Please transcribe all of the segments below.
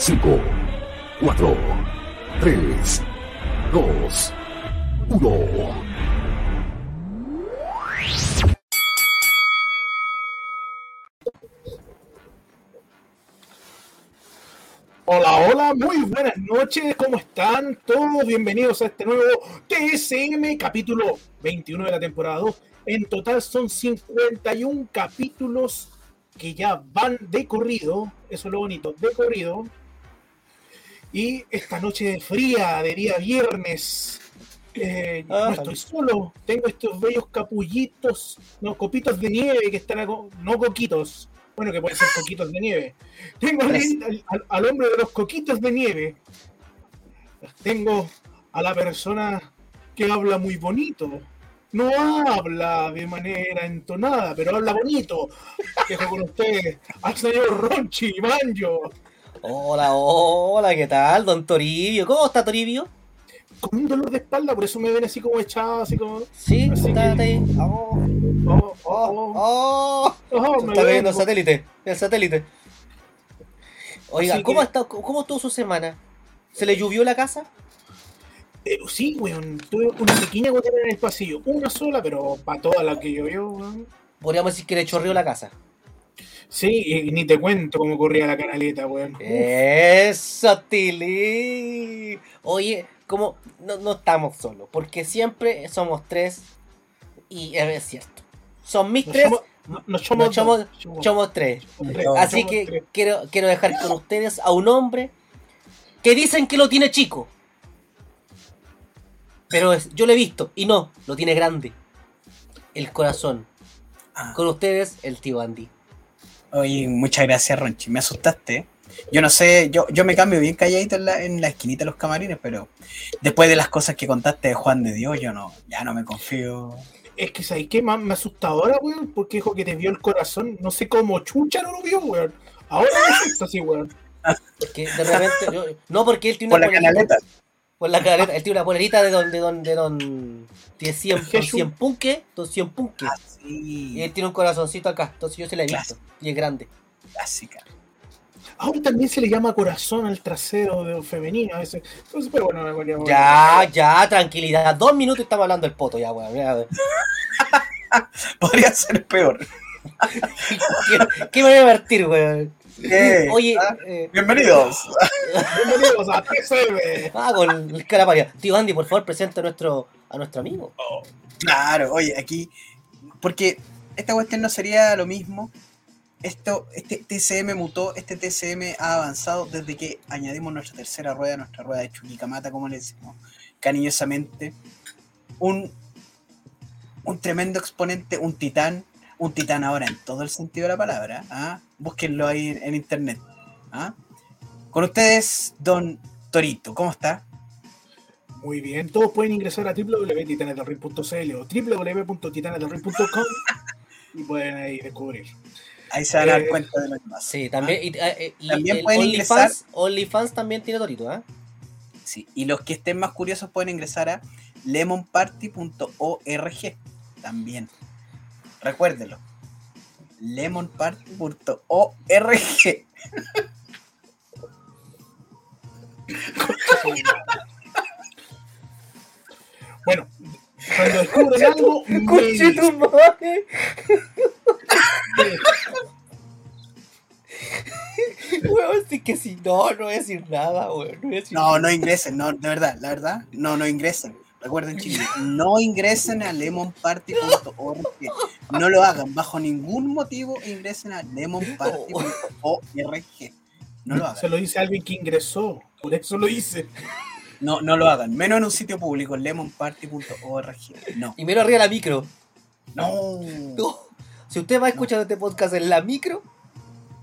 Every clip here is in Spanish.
5, 4, 3, 2, 1. Hola, hola, muy buenas noches, ¿cómo están todos? Bienvenidos a este nuevo TSM, capítulo 21 de la temporada 2. En total son 51 capítulos que ya van de corrido, eso es lo bonito, de corrido. Y esta noche fría de día viernes, eh, no Ah, estoy solo, tengo estos bellos capullitos, no, copitos de nieve que están, a no coquitos, bueno, que pueden ser coquitos de nieve. Tengo al, al- hombre de los coquitos de nieve, tengo a la persona que habla muy bonito. No habla de manera entonada, pero habla bonito. Dejo con ustedes al señor Ronchi Manjo. Hola, hola, ¿qué tal, don Toribio? ¿Cómo está Toribio? Con un dolor de espalda, por eso me ven así como echado, así como. Sí, Así está que- ahí. Oh, Oh, oh, oh, oh. oh, me está viendo el satélite, el satélite. Oiga, Así ¿cómo, que- está, ¿cómo estuvo su semana? ¿Se le llovió la casa? Eh, sí, weón. Tuve una pequeña gotera en el pasillo. Una sola, pero para toda la que llovió, weón. Podríamos decir que le chorreó la casa. Sí, y ni te cuento cómo corría la canaleta, weón. Eso, Tili. Oye, como no, no estamos solos, porque siempre somos tres y es cierto. Son mis Nos tres, somos- no- nos somos nos somos- dos, somos- somos tres. Así que tres. quiero, quiero dejar con ustedes a un hombre que dicen que lo tiene chico. Pero es- yo lo he visto y no, lo tiene grande. El corazón. Ah. Con ustedes, el tío Andy. Oye, muchas gracias, Ronchi. Me asustaste. Yo no sé, yo, yo me cambio bien calladito en la, en la esquinita de los camarines, pero después de las cosas que contaste de Juan de Dios, yo no, ya no me confío. Es que, ¿sabes qué? Más me asusta ahora, weón, porque dijo que te vio el corazón. No sé cómo chucha no lo vio, weón. Ahora me asusta así, weón. Que de repente. yo- no, porque él tiene Por una la canaleta. Por la canaleta. Él tiene una polerita de don. De don, de don tiene 100, don Jesús. 100 punque. Don 100 punque. Ah, Y él sí, tiene un corazoncito acá. Entonces yo se la he visto. Y es grande. clásica. Ahora también se le llama corazón al trasero de femenino a veces. Entonces, pero bueno, bueno. Ya, ya, tranquilidad. Dos minutos estamos hablando del poto ya, weón. Podría ser peor. ¿Qué, qué me voy a divertir, weón? Oye, ah, eh, bienvenidos. Bienvenidos a TCM. ah, con el cara paria. Tío Andy, por favor, presente a nuestro, a nuestro amigo. Claro, oye, aquí, porque esta cuestión no sería lo mismo. Esto, este TCM mutó, este TCM ha avanzado desde que añadimos nuestra tercera rueda, nuestra rueda de Chuquicamata, como le decimos cariñosamente. Un, un tremendo exponente, un titán, un titán ahora en todo el sentido de la palabra. ¿ah? Búsquenlo ahí en internet. ¿ah? Con ustedes, don Torito, ¿cómo está? Muy bien, todos pueden ingresar a www.titanesdelring.cl o www.titanesdelring.com y pueden ahí descubrir. Ahí se van a dar Eh, cuenta de lo que pasa. Sí, también. Y, eh, y También pueden OnlyFans, OnlyFans también tiene Torito, ¿ah? Sí, y los que estén más curiosos pueden ingresar a lemonparty.org también. Recuérdenlo. lemonparty.org. Bueno, cuando descubren algo, me. Weón, sí que si no, no voy a decir nada, weón. No No, no ingresen, no, de verdad, la verdad, no, no ingresen. Recuerden, chicos, no ingresen a lemonparty.org. No lo hagan bajo ningún motivo. Ingresen a lemonparty.org. No lo Se hagan. lo dice alguien que ingresó, por eso lo hice. No, no lo hagan. Menos en un sitio público, lemonparty.org. No. Y menos arriba la micro. No. No. Si usted va a escuchar este podcast en la micro,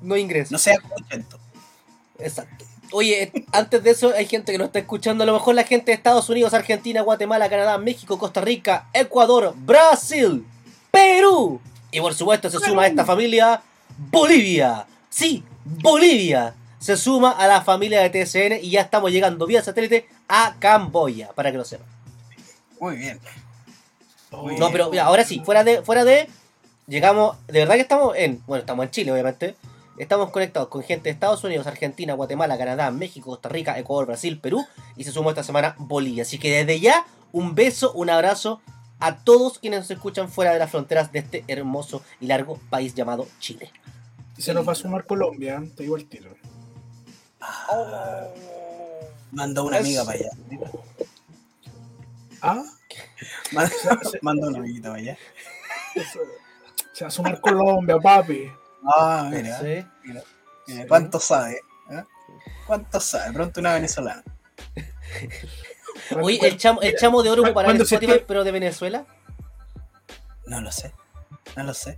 no ingrese. No sea contento. Exacto. Oye, antes de eso hay gente que nos está escuchando, a lo mejor la gente de Estados Unidos, Argentina, Guatemala, Canadá, México, Costa Rica, Ecuador, Brasil, Perú. Y por supuesto se suma a esta familia Bolivia. Sí, Bolivia. Se suma a la familia de TSN y ya estamos llegando vía satélite a Camboya, para que lo sepan. Muy bien. Muy No, bien. pero mira, ahora sí, fuera de, fuera de, llegamos, de verdad que estamos en, bueno, estamos en Chile, obviamente. Estamos conectados con gente de Estados Unidos, Argentina, Guatemala, Canadá, México, Costa Rica, Ecuador, Brasil, Perú y se sumó esta semana Bolivia. Así que desde ya, un beso, un abrazo a todos quienes nos escuchan fuera de las fronteras de este hermoso y largo país llamado Chile. Y se nos va a sumar Colombia, te digo el tiro. Mandó una amiga para allá. Ah, Mandó, mandó una amiguita para allá. se va a sumar Colombia, papi. Ah, mira. Sí. mira, mira, ¿Cuánto sabe? eh? ¿Cuánto sabe? Pronto una venezolana. Oye, el chamo, el chamo de oro para el Spotify, pero de Venezuela. No lo sé. No lo sé.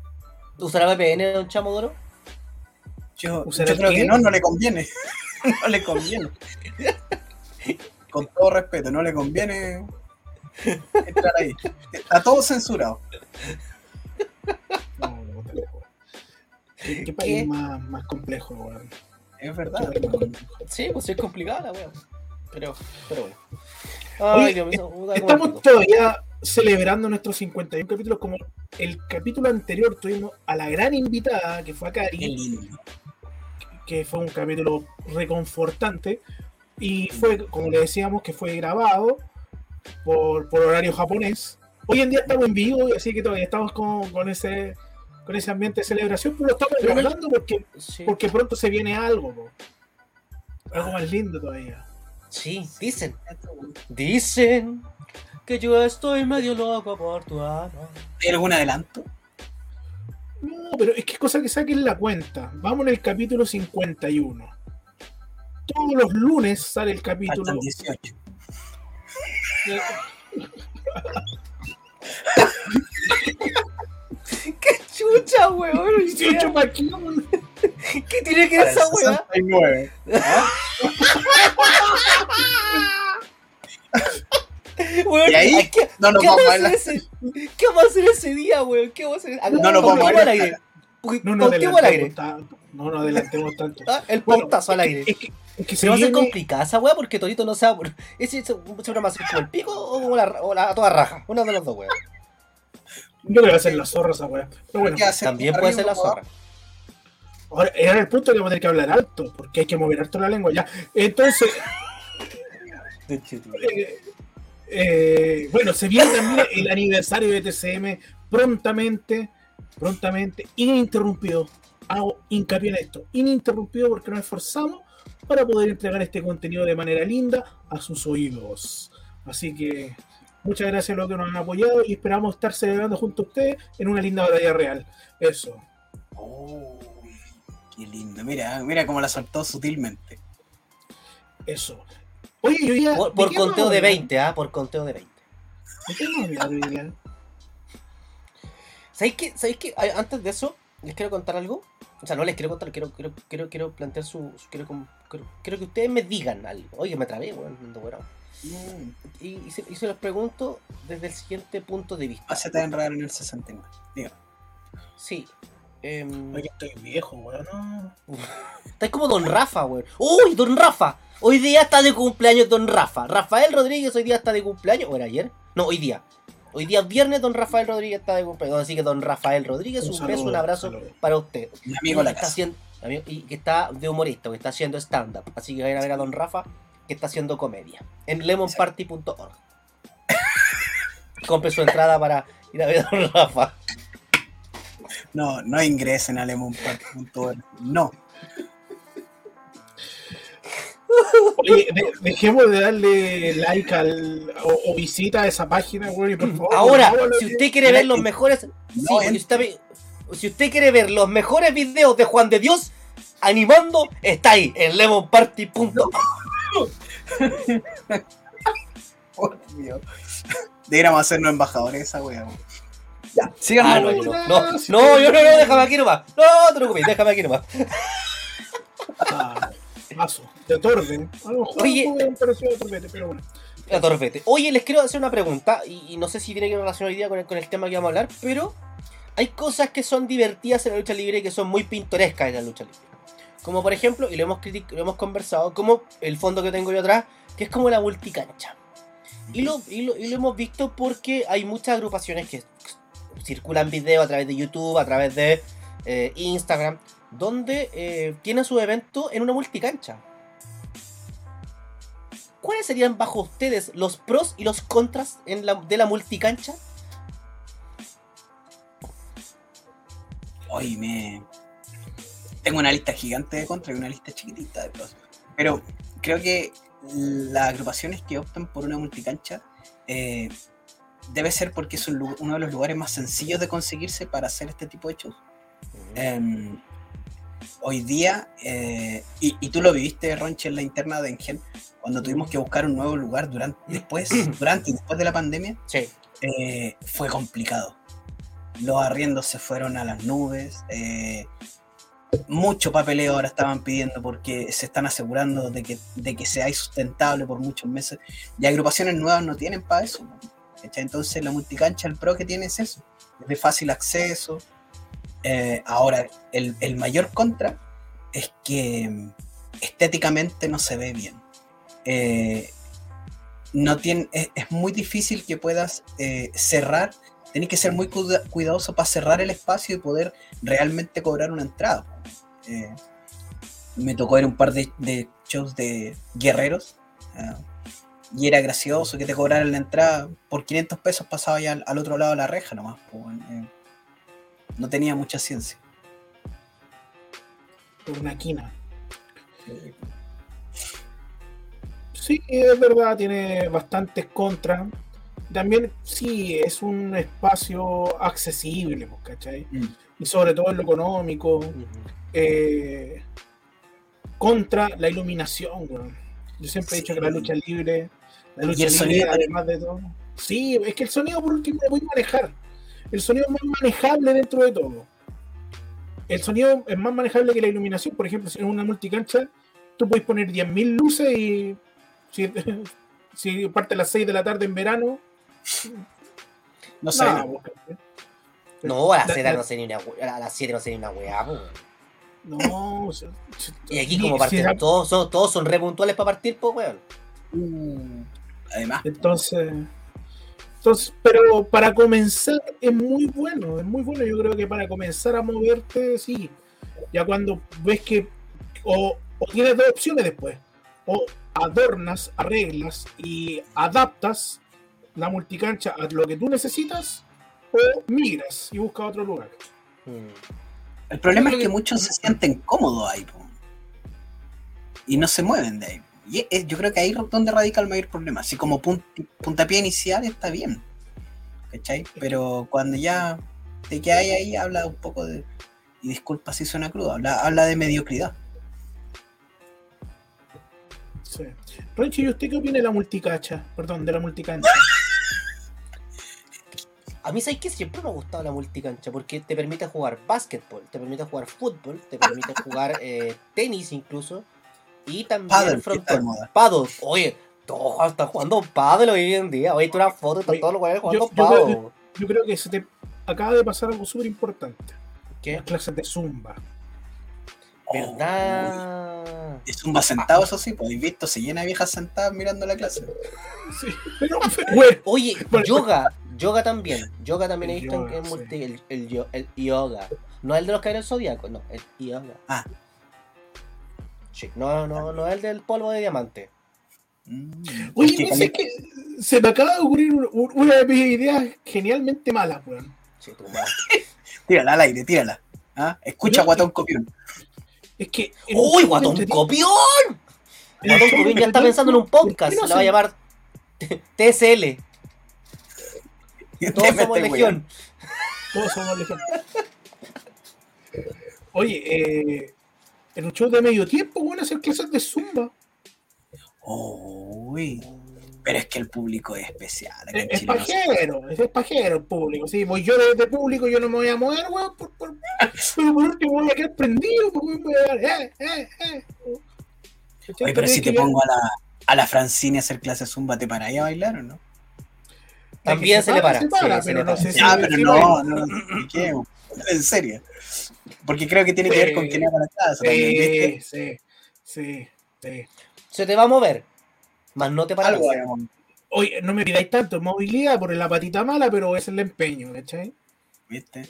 ¿Usará VPN un chamo de oro? Yo, ¿Usará yo creo qué? que no, no le conviene. no le conviene. Con todo respeto, no le conviene entrar ahí. Está todo censurado. ¿Qué, qué país más, más complejo, weón? Es verdad. Sí, pues sí es complicada la. Pero, pero bueno. Oye, Ay, que me Estamos todavía celebrando nuestros 51 capítulos como el capítulo anterior tuvimos a la gran invitada que fue a Cari, que fue un capítulo reconfortante y fue, como le decíamos, que fue grabado por, por horario japonés. Hoy en día estamos en vivo así que todavía estamos con, con ese con ese ambiente de celebración, pero lo estamos guardando porque, Sí. porque pronto se viene algo, po. algo más lindo todavía. Sí, dicen. Dicen que yo estoy medio loco por tu amor. ¿Hay algún adelanto? No, pero es que es cosa que saquen la cuenta. Vamos en el capítulo 51. Todos los lunes sale el capítulo. Faltan 18. ¡Qué chucha, weón! 18 pa' aquí, weón. ¿Qué tiene que ver esa weá? 69. Weón, ¿Y ahí? ¿qué, No nos ¿qué vamos a a hacer ese, ¿Qué vamos a hacer ese día, weón? ¿Qué vamos a hacer? No nos vamos a aire. No nos adelantemos tanto. No nos adelantemos tanto. Ah, El Bueno, pautazo al aire. que- Es que, es que se va a viene- complicada esa weá porque Torito no sabe. por- ¿Es ese siempre más como el pico o la, o la a toda raja? Una de las dos weas. Yo creo que va a ser la zorra esa weá. También ¿Para puede ser la zorra. ahora era el punto que vamos a tener que hablar alto, porque hay que mover harto la lengua ya. Entonces, eh, eh, bueno, se viene también el aniversario de TCM prontamente, prontamente, ininterrumpido. Hago hincapié en esto, ininterrumpido porque nos esforzamos para poder entregar este contenido de manera linda a sus oídos. Así que muchas gracias a los que nos han apoyado y esperamos estar celebrando junto a ustedes en una linda batalla real. Eso. Oh, qué lindo. Mira, mira cómo la soltó sutilmente. Eso. Oye, yo ya. Por, por ¿de qué vamos conteo de hablar? 20, ¿ah? Por conteo de 20. ¿De qué? ¿Sabéis qué? ¿Sabéis qué? Ay, Antes de eso, les quiero contar algo. O sea, no les quiero contar, quiero, quiero, quiero, quiero plantear su. su- quiero, com- quiero, quiero que ustedes me digan algo. Oye, me trabé, weón. ando weón. Mm, Y, y se, y se los pregunto desde el siguiente punto de vista. Hacete enredar en el 69. Diga. Sí. em, Oye, estoy viejo, weón. no. Estáis como Don Rafa, weón. ¡Uy, Don Rafa! Hoy día está de cumpleaños Don Rafa. Rafael Rodríguez hoy día está de cumpleaños. ¿O era ayer? No, hoy día. Hoy día viernes Don Rafael Rodríguez está de cumpleaños. Así que Don Rafael Rodríguez, un, Un beso, un abrazo saludo. para usted. Mi amigo la está casa. haciendo, y que está de humorista, que está haciendo stand-up. Así que vayan a ver a Don Rafa, que está haciendo comedia. En lemonparty.org. Compre su entrada para ir a ver a Don Rafa. No, no ingresen a lemonpark.org. No. Oye, de- dejemos de darle like al, o, o visita a esa página, weón. y por favor, Ahora, por favor, si usted quiere ver los mejores. sí, si, usted, ve- si usted quiere ver los mejores videos de Juan de Dios animando, está ahí, en lemonparty.org. Por Dios. Deberíamos hacernos embajadores esa wea. weón. Ya, sigan Ah, no, yo no. No, no, yo no, no, déjame aquí nomás. No, te preocupes, déjame aquí nomás. Ah, paso, de Torben. A lo mejor Oye. a Torbete, pero bueno. La torpete. Oye, les quiero hacer una pregunta, y, y no sé si tiene que relacionar hoy día con el, con el tema que vamos a hablar, pero hay cosas que son divertidas en la lucha libre y que son muy pintorescas en la lucha libre. Como por ejemplo, y lo hemos, lo hemos conversado, como el fondo que tengo yo atrás, que es como la multicancha. Y lo, y, lo, y lo hemos visto porque hay muchas agrupaciones que circulan videos a través de YouTube, a través de eh, Instagram, donde eh, tiene su evento en una multicancha. ¿Cuáles serían bajo ustedes los pros y los contras en la- de la multicancha? Hoy me. Tengo una lista gigante de contra y una lista chiquitita de pros. Pero creo que las agrupaciones que optan por una multicancha eh, debe ser porque es un uno de los lugares más sencillos de conseguirse para hacer este tipo de shows. Em, hoy día, eh, y, y tú lo viviste, Ronche, en la interna de Engen, cuando tuvimos que buscar un nuevo lugar durante, después, durante y después de la pandemia, Sí. eh, fue complicado. Los arriendos se fueron a las nubes. Mucho papeleo ahora estaban pidiendo porque se están asegurando de que, de que sea sustentable por muchos meses. Y agrupaciones nuevas no tienen para eso. Entonces la multicancha, el pro que tiene es eso. Es de fácil acceso. Eh, ahora, el, el mayor contra es que mm, estéticamente no se ve bien. Eh, no tiene, es, muy difícil que puedas eh, cerrar. Tienes que ser muy cuida- cuidadoso para cerrar el espacio y poder realmente cobrar una entrada. Eh, me tocó ver un par de, de shows de guerreros ah, y era gracioso que te cobraran la entrada por 500 pesos pasaba ya al, al otro lado de la reja nomás. po, eh, no tenía mucha ciencia. Por una quina. Sí, es verdad, tiene bastantes contras. También, sí, es un espacio accesible, pues, ¿cachai? Mm. Y sobre todo en lo económico. Eh, contra la iluminación, weón. Yo siempre he dicho que la lucha libre, la lucha el libre, sonido. además de todo. Sí, es que el sonido por último lo voy a manejar. El sonido es más manejable dentro de todo. El sonido es más manejable que la iluminación. Por ejemplo, si en una multicancha, tú puedes poner 10.000 luces y si, si parte a las 6 de la tarde en verano, No sé. No, a las La- 7 la- no sé ni una we- a las 7 no sé ni una weá. No, Y aquí si- como si parten, la- todos son, todos son re puntuales para partir, pues weón. Uh, además, Entonces, entonces, pero para comenzar es muy bueno, es muy bueno. Yo creo que para comenzar a moverte, sí. Ya cuando ves que o, o tienes dos opciones después, o adornas, arreglas y adaptas la multicancha a lo que tú necesitas, o migras y buscas otro lugar. Mm. El problema es que que- muchos se sienten cómodos ahí. po. Y no se mueven de ahí. Y es- yo creo que ahí es donde radica el mayor problema. Así como pun- puntapié inicial está bien. ¿Cachai? Pero cuando ya te quedas ahí, habla un poco de. Y disculpa si suena crudo, habla, habla de mediocridad. Sí. Ronchi, ¿y usted qué opina de la multicacha? Perdón, de la multicancha. A mí, ¿sabes que Siempre me ha gustado la multicancha porque te permite jugar básquetbol, te permite jugar fútbol, te permite jugar eh, tenis incluso. Y también moda. Paddle. Oye, todos están jugando paddle hoy en día. Oye, tú una foto están todos los jugadores jugando yo- yo creo paddle. Yo creo que se te acaba de pasar algo súper importante. ¿Qué? Las clases de Zumba. ¿Verdad? Es un sentado, eso sí, pues visto, se llena de viejas sentadas mirando la clase. Sí, pero bueno, Oye, Bueno, yoga. Yoga también. Yoga también he visto en- yoga, en sí. multi- el, el yo- el yoga. No el de los caballeros zodiacos, no, el yoga. Ah. Sí, no, no, no el del polvo de diamante. Mm. oye, Es que dice que se me acaba de ocurrir un- un- una de mis ideas genialmente malas, weón. Sí. Tírala al aire, tírala. ¿Ah? Escucha Guatón Copión. Es que. ¡Uy, guatón entrete- copión! Guatón copión ya está pensando en un podcast. ¿por qué no Se la va a llamar TSL. Todos somos legión. Todos somos legión. Oye, eh, en un show de medio tiempo, bueno, hacer clases de Zumba. Uy, pero es que el público es especial. acá Es, en es pajero, es, es pajero el público. Sí, voy yo desde público, yo no me voy a mover, weón. Por, por- por último voy a quedar prendido, porque voy a dar, eh, eh, eh. Oye, pero si te pongo a la, a la Francine a hacer clases Zumba, ¿te paráis a bailar o no? También se le para. Se para, se pero no para. sé si. Ya, pero si no, no, no, ¿qué? En serio. Porque creo que tiene que ver con quién clase. también, ¿viste? Sí, sí, sí, sí. Se te va a mover. Más no te hagamos. Oye, no me pidáis tanto movilidad por la patita mala, pero es el empeño, ¿cachai? ¿Viste?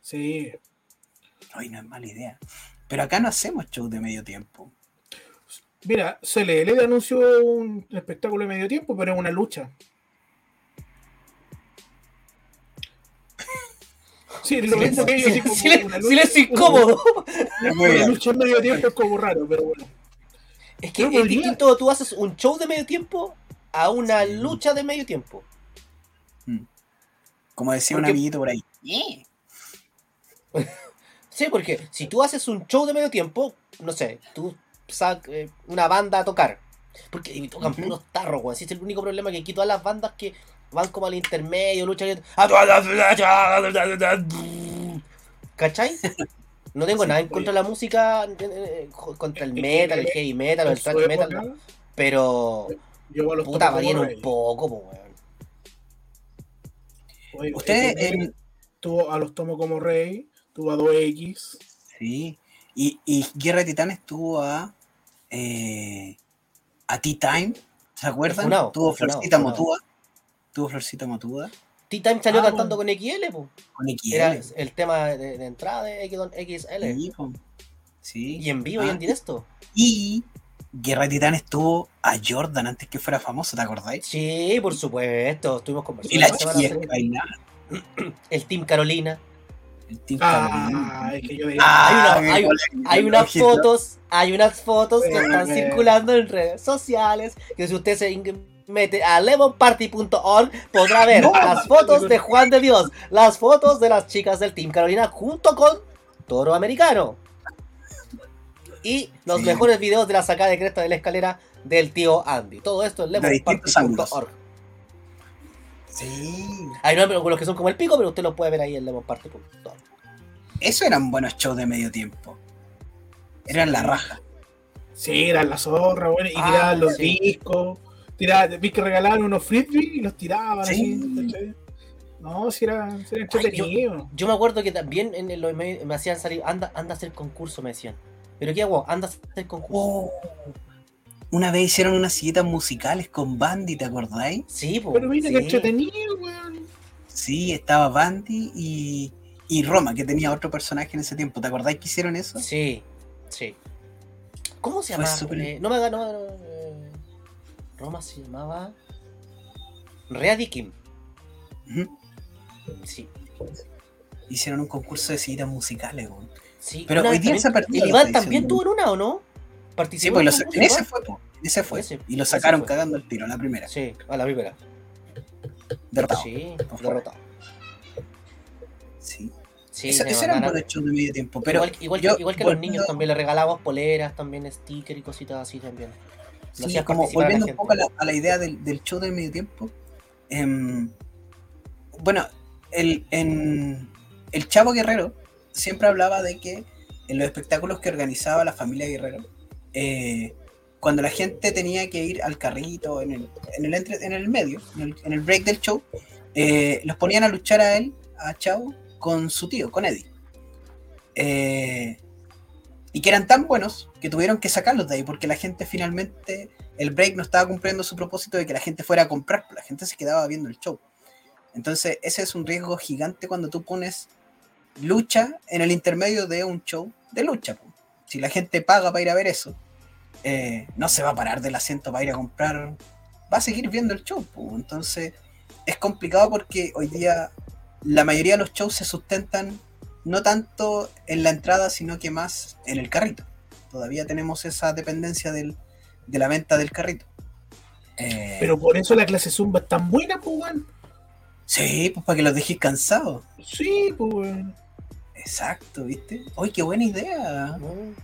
Sí. Ay, no es mala idea. Pero acá no hacemos show de medio tiempo. Mira, CLL anunció un espectáculo de medio tiempo, pero es una lucha. Sí, lo mismo que ellos, Silencio, una lucha- silencio incómodo. Bien. lucha en medio tiempo es como raro, pero bueno. Es que es podría- distinto, tú haces un show de medio tiempo a una Sí. lucha de medio tiempo. Como decía un amiguito por ahí. Sí, porque si tú haces un show de medio tiempo, no sé, tú sacas una banda a tocar. Porque y tocan Ujú. puros tarros, weón. Ese es el único problema que aquí todas las bandas que van como al intermedio, luchan. ¿Cachai? No tengo Sí, nada en oye. contra de la música, eh, eh, contra el metal, el heavy metal, el thrash metal, época, no. pero yo a los puta, varían un poco, po, weón. Ustedes tuvo a los tomo como rey, tuvo a 2X. Sí. Y, y Guerra de Titanes tuvo a. Eh, a Tea Time. ¿Se acuerdan? Funao, tuvo Florcita funao. Motúa. Tuvo Florcita Motúa. T-Time salió Ah, cantando bueno. con XL, po. Con XL. Era el tema de, de entrada de X- XL. Sí. Sí. Y en vivo y Ah, en directo. Y Guerra de Titanes tuvo a Jordan antes que fuera famoso, ¿te acordáis? Sí, por supuesto. Estuvimos conversando. Y la chiquilla que bailaba. El Team Carolina. El Team Ah, Carolina. es que yo Ah, hay una- hay- igual- Hay unas fotos, hay unas fotos que están circulando en redes sociales. Que si usted se in- mete a lemonparty.org podrá ver No, las fotos de Juan de Dios, las fotos de las chicas del Team Carolina junto con Toro Americano. Y los Sí. mejores videos de la sacada de cresta de la escalera del tío Andy. Todo esto en lemonparty.org. Sí. Hay los que son como el pico, pero usted los puede ver ahí en lemonparty.org. Eso eran buenos shows de medio tiempo. Eran la raja. Sí, eran la zorra, bueno, y Ah, tiraban los sí. discos. Tiraban, vi que regalaban unos frisbee y los tiraban Sí. así. No, si era, si era Ay, yo- entretenido. Yo me acuerdo que también en el, me, me hacían salir, anda, anda a hacer concurso, me decían. ¿Pero qué hago? Anda a hacer concurso. Oh. Una vez hicieron unas silletas musicales con Bandy, ¿te acordáis? Sí, po, Pero mira sí. que entretenido, weón. Sí, estaba Bandy y, y Roma, que tenía otro personaje en ese tiempo. ¿Te acordáis que hicieron eso? Sí, sí. ¿Cómo se llama? súper- Eh, no me no Roma se llamaba. Ready Kim. Ujú. Sí, Hicieron un concurso de silletas musicales, weón. sí. Pero hoy día se la Iván también tuvo en una, ¿o no? Sí, Participó pues en un en ese fue, ese fue. Ese- y lo ese sacaron fue. cagando el tiro, la primera. Sí, a la primera. Derrotado. Sí, derrotado. Sí. Sí, eso, se eso eran mandaron- buenos shows de medio tiempo. Pero igual, igual yo, que, igual que a los niños también le regalábamos poleras, también stickers y cositas así también. Sí, como volviendo un poco a la, a la idea del, del show del medio tiempo. em, bueno, el, en, el Chavo Guerrero siempre hablaba de que en los espectáculos que organizaba la familia Guerrero, eh, cuando la gente tenía que ir al carrito, en el, en el, entre- en el medio, en el, en el break del show, eh, los ponían a luchar a él, a Chavo, con su tío, con Eddie. Eh, y que eran tan buenos que tuvieron que sacarlos de ahí porque la gente finalmente, el break no estaba cumpliendo su propósito de que la gente fuera a comprar, la gente se quedaba viendo el show. Entonces ese es un riesgo gigante cuando tú pones lucha en el intermedio de un show de lucha. Si la gente paga para ir a ver eso, eh, no se va a parar del asiento para ir a comprar, va a seguir viendo el show. Entonces es complicado porque hoy día la mayoría de los shows se sustentan no tanto en la entrada, sino que más en el carrito. Todavía tenemos esa dependencia del- de la venta del carrito. Eh, Pero por eso la clase Zumba es tan buena, pues, weón. sí, pues para que los dejéis cansados. Sí, pues, weón. Exacto, ¿viste? ¡Uy, qué buena idea! Mm.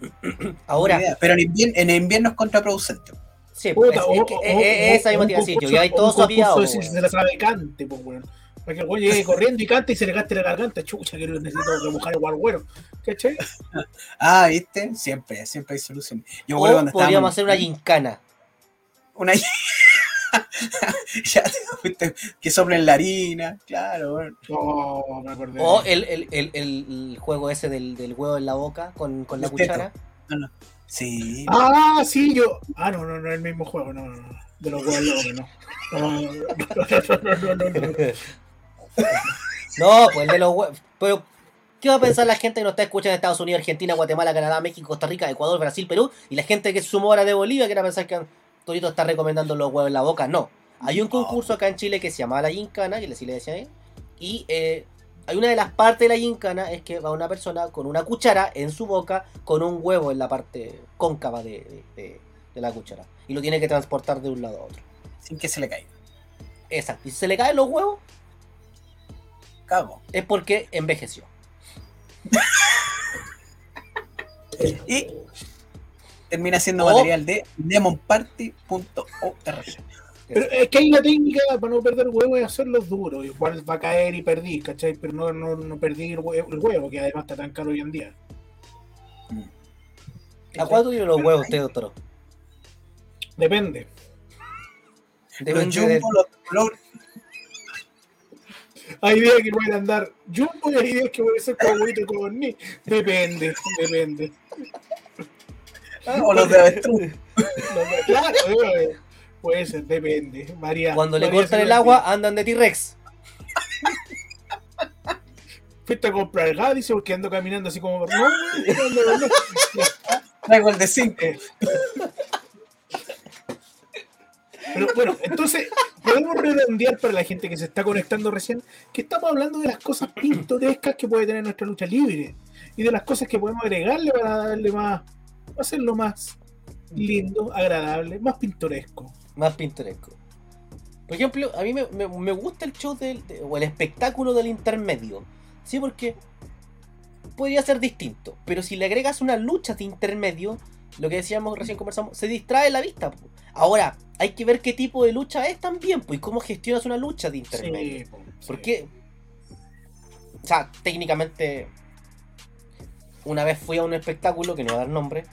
Ahora, Buena idea. Pero en invierno, en invierno es contraproducente. sí, Puta, es- o- es o- eh, o- esa misma decir yo. concurso- Y hay todo sabe cante, pues, weón. Para que el weón llegue corriendo y cante y se le gaste la garganta, chucha, que necesito remojar el guarguero. ¿Cachai? Ah, ¿viste? Siempre, siempre hay soluciones. Yo podríamos estábamos- hacer una gincana. Una... ya, ¿viste? que soplen la harina, claro. bueno. Oh, me acordé. O el, el, el, el juego ese del, del huevo en la boca con, con la cuchara. Sí. Ah, sí, yo. Ah, no, no, no es el mismo juego, no, no, no. De los huevos no. No, no, no, no, no, no, pues el de los huevos. Pero ¿Qué va a pensar la gente que nos está escuchando en Estados Unidos, Argentina, Guatemala, Canadá, México, Costa Rica, Ecuador, Brasil, Perú? Y la gente que sumó ahora de Bolivia, que va a pensar que Torito está recomendando los huevos en la boca. No. Hay un concurso acá en Chile que se llama La Gincana, que sí le decía ahí. Y eh, hay una de las partes de la gincana es que va una persona con una cuchara en su boca con un huevo en la parte cóncava de, de- de la cuchara. Y lo tiene que transportar de un lado a otro. Sin que se le caiga. Exacto. Y si se le caen los huevos, Cago. es porque envejeció. Y termina siendo O- material de demonparty.org. Pero es que hay una técnica para no perder huevo y hacerlos duros. Igual va a caer y perdí, ¿cachai? Pero no, no, no perdí el huevo, el huevo, que además está tan caro hoy en día. ¿A cuánto tiene los huevos usted, doctor? Depende. Los Depende de- jumbo, los color, Hay días que pueden andar jumbo y hay días que pueden ser como huevito con ni. Depende, depende. o los de avestruz. Claro, eh, puede ser, depende. Varía. Cuando le cortan el agua, andan de T-Rex. Fuiste a comprar gas, dice, porque ando caminando así como. No, no, no, no. Traigo el de 5. Pero bueno, entonces podemos redondear para la gente que se está conectando recién que estamos hablando de las cosas pintorescas que puede tener nuestra lucha libre y de las cosas que podemos agregarle para darle más, hacerlo más lindo, agradable, más pintoresco. Más pintoresco. Por ejemplo, a mí me, gusta el show del, de- o el espectáculo del intermedio. Sí, porque podría ser distinto. Pero si le agregas una lucha de intermedio, lo que decíamos recién conversamos, se distrae la vista. Ahora, hay que ver qué tipo de lucha es también, pues, y cómo gestionas una lucha de intermedio. Sí, po, sí. Porque, o sea, técnicamente, una vez fui a un espectáculo, que no voy a dar nombre,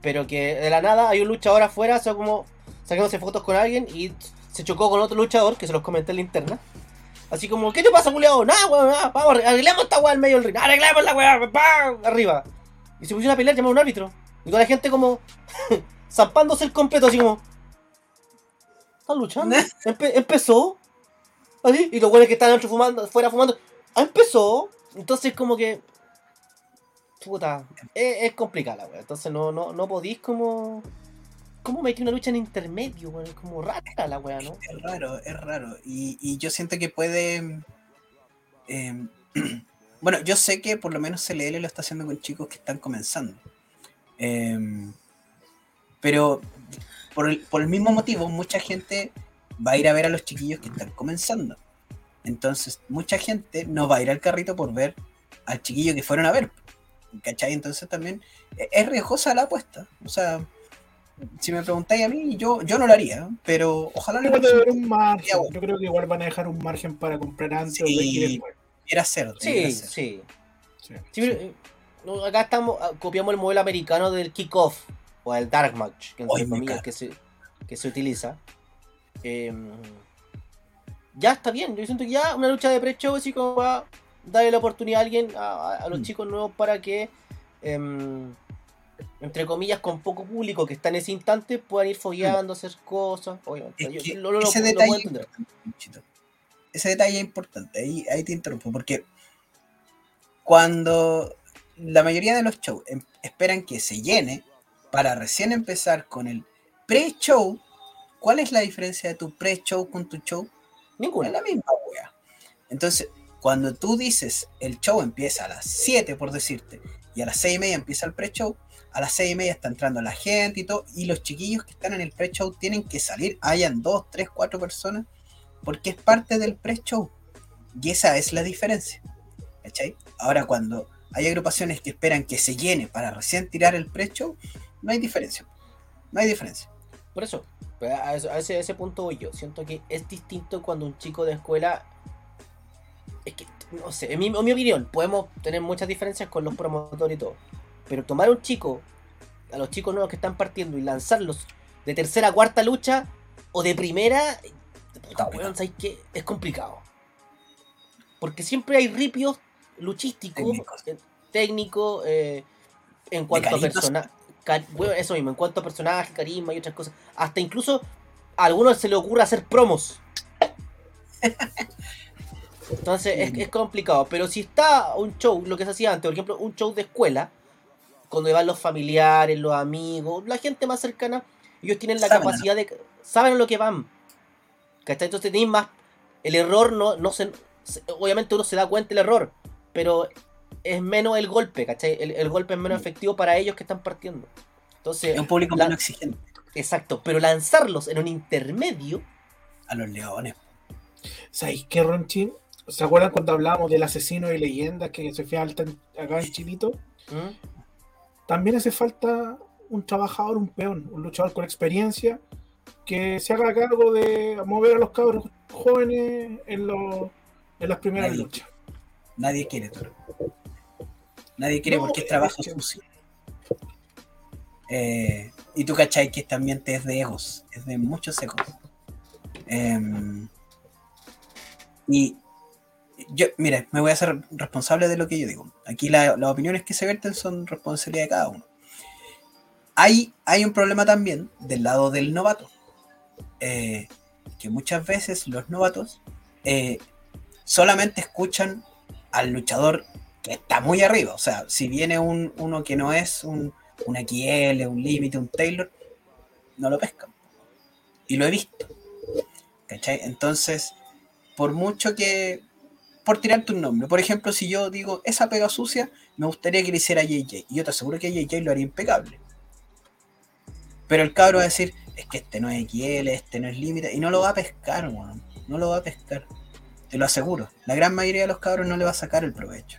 pero que de la nada hay un luchador afuera, o sea, como sacándose fotos con alguien y se chocó con otro luchador, que se los comenté en la interna. Así como, ¿qué te pasa, culiao? Nada, weón, nada, vamos, arreglemos esta weá en medio del ring, arreglemos la weá, arriba. Y se pusieron a pelear, llamaron a un árbitro. Y toda la gente como, zampándose el completo, así como, ¿están luchando? Empe- empezó. Así, y los güeyes que están fumando, fuera fumando, ah, empezó. Entonces como que. Puta, es, es complicada la wea. Entonces no, no, no podís como. ¿Cómo meter una lucha en intermedio? Es como rara la wea, ¿no? Es raro, es raro. Y, y yo siento que puede. eh, bueno, yo sé que por lo menos CLL lo está haciendo con chicos que están comenzando. Eh, pero por el, por el mismo motivo, mucha gente va a ir a ver a los chiquillos que están comenzando. Entonces, mucha gente no va a ir al carrito por ver al chiquillo que fueron a ver. ¿Cachai? Entonces también e- es riesgosa la apuesta. O sea, si me preguntáis a mí, yo, yo no lo haría, pero ojalá debe haber resulte. un margen. Yo creo que igual van a dejar un margen para comprar antes Sí. y después. Debiera ser, debiera Sí, sí. Sí. Sí, eh, acá estamos, ah, copiamos el modelo americano del kickoff o el dark match, que, entre comillas, que, se, que se utiliza. Em, ya está bien, yo siento que ya una lucha de pre-show así como para darle la oportunidad a alguien, a, a- a los Mm. chicos nuevos para que, em, entre comillas, con poco público que está en ese instante, puedan ir fogueando, hacer cosas. Obviamente, Es yo que lo, lo- lo- ese lo detalle. Ese detalle es importante, ahí, ahí te interrumpo, porque cuando la mayoría de los shows em- esperan que se llene para recién empezar con el pre-show, ¿cuál es la diferencia de tu pre-show con tu show? Es Ninguna. la misma wea. Entonces, cuando tú dices el show empieza a las 7, por decirte, y a las 6 y media empieza el pre-show, a las 6 y media está entrando la gente y todo, y los chiquillos que están en el pre-show tienen que salir, hayan 2, 3, 4 personas, porque es parte del pre-show. Y esa es la diferencia. ¿Cachai? Ahora, cuando hay agrupaciones que esperan que se llene para recién tirar el pre-show, no hay diferencia. No hay diferencia. Por eso, pues, a, eso- a ese, a ese punto voy yo. Siento que es distinto cuando un chico de escuela. Es que, no sé, en mi, en mi opinión, podemos tener muchas diferencias con los promotores y todo. Pero tomar a un chico, a los chicos nuevos que están partiendo y lanzarlos de tercera a cuarta lucha o de primera, puta, weón, ¿sabes qué? Es complicado. Porque siempre hay ripios luchísticos, Técnicos. eh, técnicos, eh, en cuanto a carismas. Eso mismo, en cuanto a personajes, carisma y otras cosas. Hasta incluso a algunos se le ocurre hacer promos. Entonces es, es complicado. Pero si está un show, lo que se hacía antes, por ejemplo, un show de escuela, cuando van los familiares, los amigos, la gente más cercana, ellos tienen la Saben, capacidad de. saben lo que van. ¿Cachai? Entonces tenéis más. El error no, no se, se- Obviamente uno se da cuenta del error, pero es menos el golpe, ¿cachai? El, el golpe es menos Mm. efectivo para ellos que están partiendo. Entonces, Es un público la- menos exigente. exacto, pero lanzarlos en un intermedio. A los leones. ¿Sabéis qué, Ronchi? ¿Se acuerdan cuando hablábamos del asesino de leyendas que se fue alta en- acá en Chilito? ¿Mm? También hace falta un trabajador, un peón, un luchador con experiencia que se haga cargo de mover a los cabros jóvenes en, los- en las primeras Nadie. luchas. Nadie quiere, Toro. Nadie quiere No, porque es trabajo que- sucio. Eh, y tú cachai que este ambiente es de egos, es de muchos egos. Em, y yo, mira, me voy a hacer responsable de lo que yo digo. Aquí la- las opiniones que se verten son responsabilidad de cada uno. Hay, hay un problema también del lado del novato. eh, que muchas veces los novatos eh, solamente escuchan al luchador está muy arriba. O sea, si viene un, uno que no es un, un XL, un Límite, un Taylor, no lo pescan. Y lo he visto. ¿Cachai? Entonces, por mucho que. Por tirarte un nombre. Por ejemplo, si yo digo esa pega sucia, me gustaría que le hiciera JJ. Y yo te aseguro que JJ lo haría impecable. Pero el cabro va a decir, es que este no es XL, este no es límite, y no lo va a pescar, weón. No lo va a pescar. Te lo aseguro. La gran mayoría de los cabros no le va a sacar el provecho.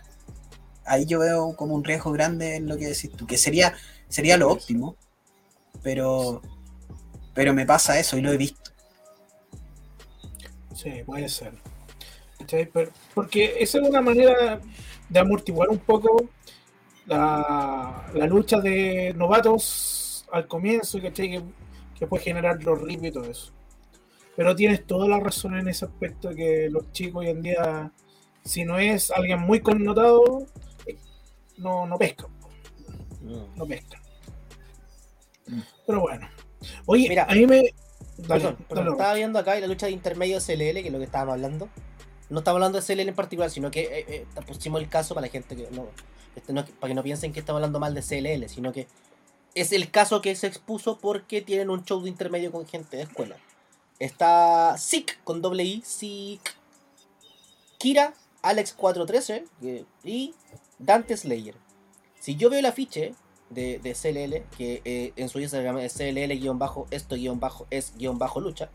Ahí yo veo como un riesgo grande en lo que decís tú, que sería, sería lo óptimo, pero, pero me pasa eso y lo he visto. Sí, puede ser. Porque esa es una manera de amortiguar un poco la, la lucha de novatos al comienzo, ¿cachai? Que, que puede generar los rips y todo eso. Pero tienes toda la razón en ese aspecto que los chicos hoy en día, si no es alguien muy connotado, no, no pescan, Mm. no pescan. Mm. Pero bueno. Oye, Mira, a mí me... Dale, Perdón, perdón, estaba viendo acá la lucha de intermedio CLL, que es lo que estábamos hablando. No estamos hablando de CLL en particular, sino que eh, eh, pusimos el caso para la gente que no, este, no- para que no piensen que estamos hablando mal de CLL, sino que es el caso que se expuso porque tienen un show de intermedio con gente de escuela. Está Sick con doble I, Sick, Kira, Alex413 que- y Dante Slayer. Si yo veo el afiche de, de CLL, que eh, en su Instagram es CLL-esto-es-lucha,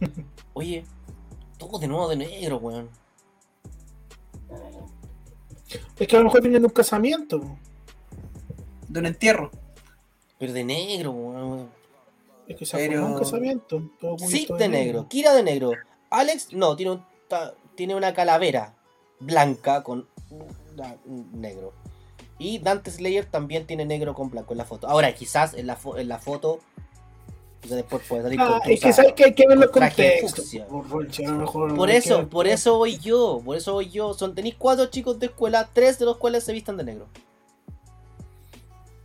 oye, todo de nuevo de negro, weón. Es que a lo mejor vienen de un casamiento. De un entierro. Pero de negro, weón. Es que se Pero- un casamiento. todo Sí, de negro. Kira de negro. Alex, no, tiene, un, ta- tiene una calavera blanca con negro. Y Dante Slayer también tiene negro con blanco en la foto. Ahora, quizás en la, fo- en la foto, quizás después puede salir Ah, con es que sabes que hay que ver los con fucsia. Por, eso, por eso voy yo, por eso voy yo. Son, tenéis cuatro chicos de escuela, tres de los cuales se vistan de negro.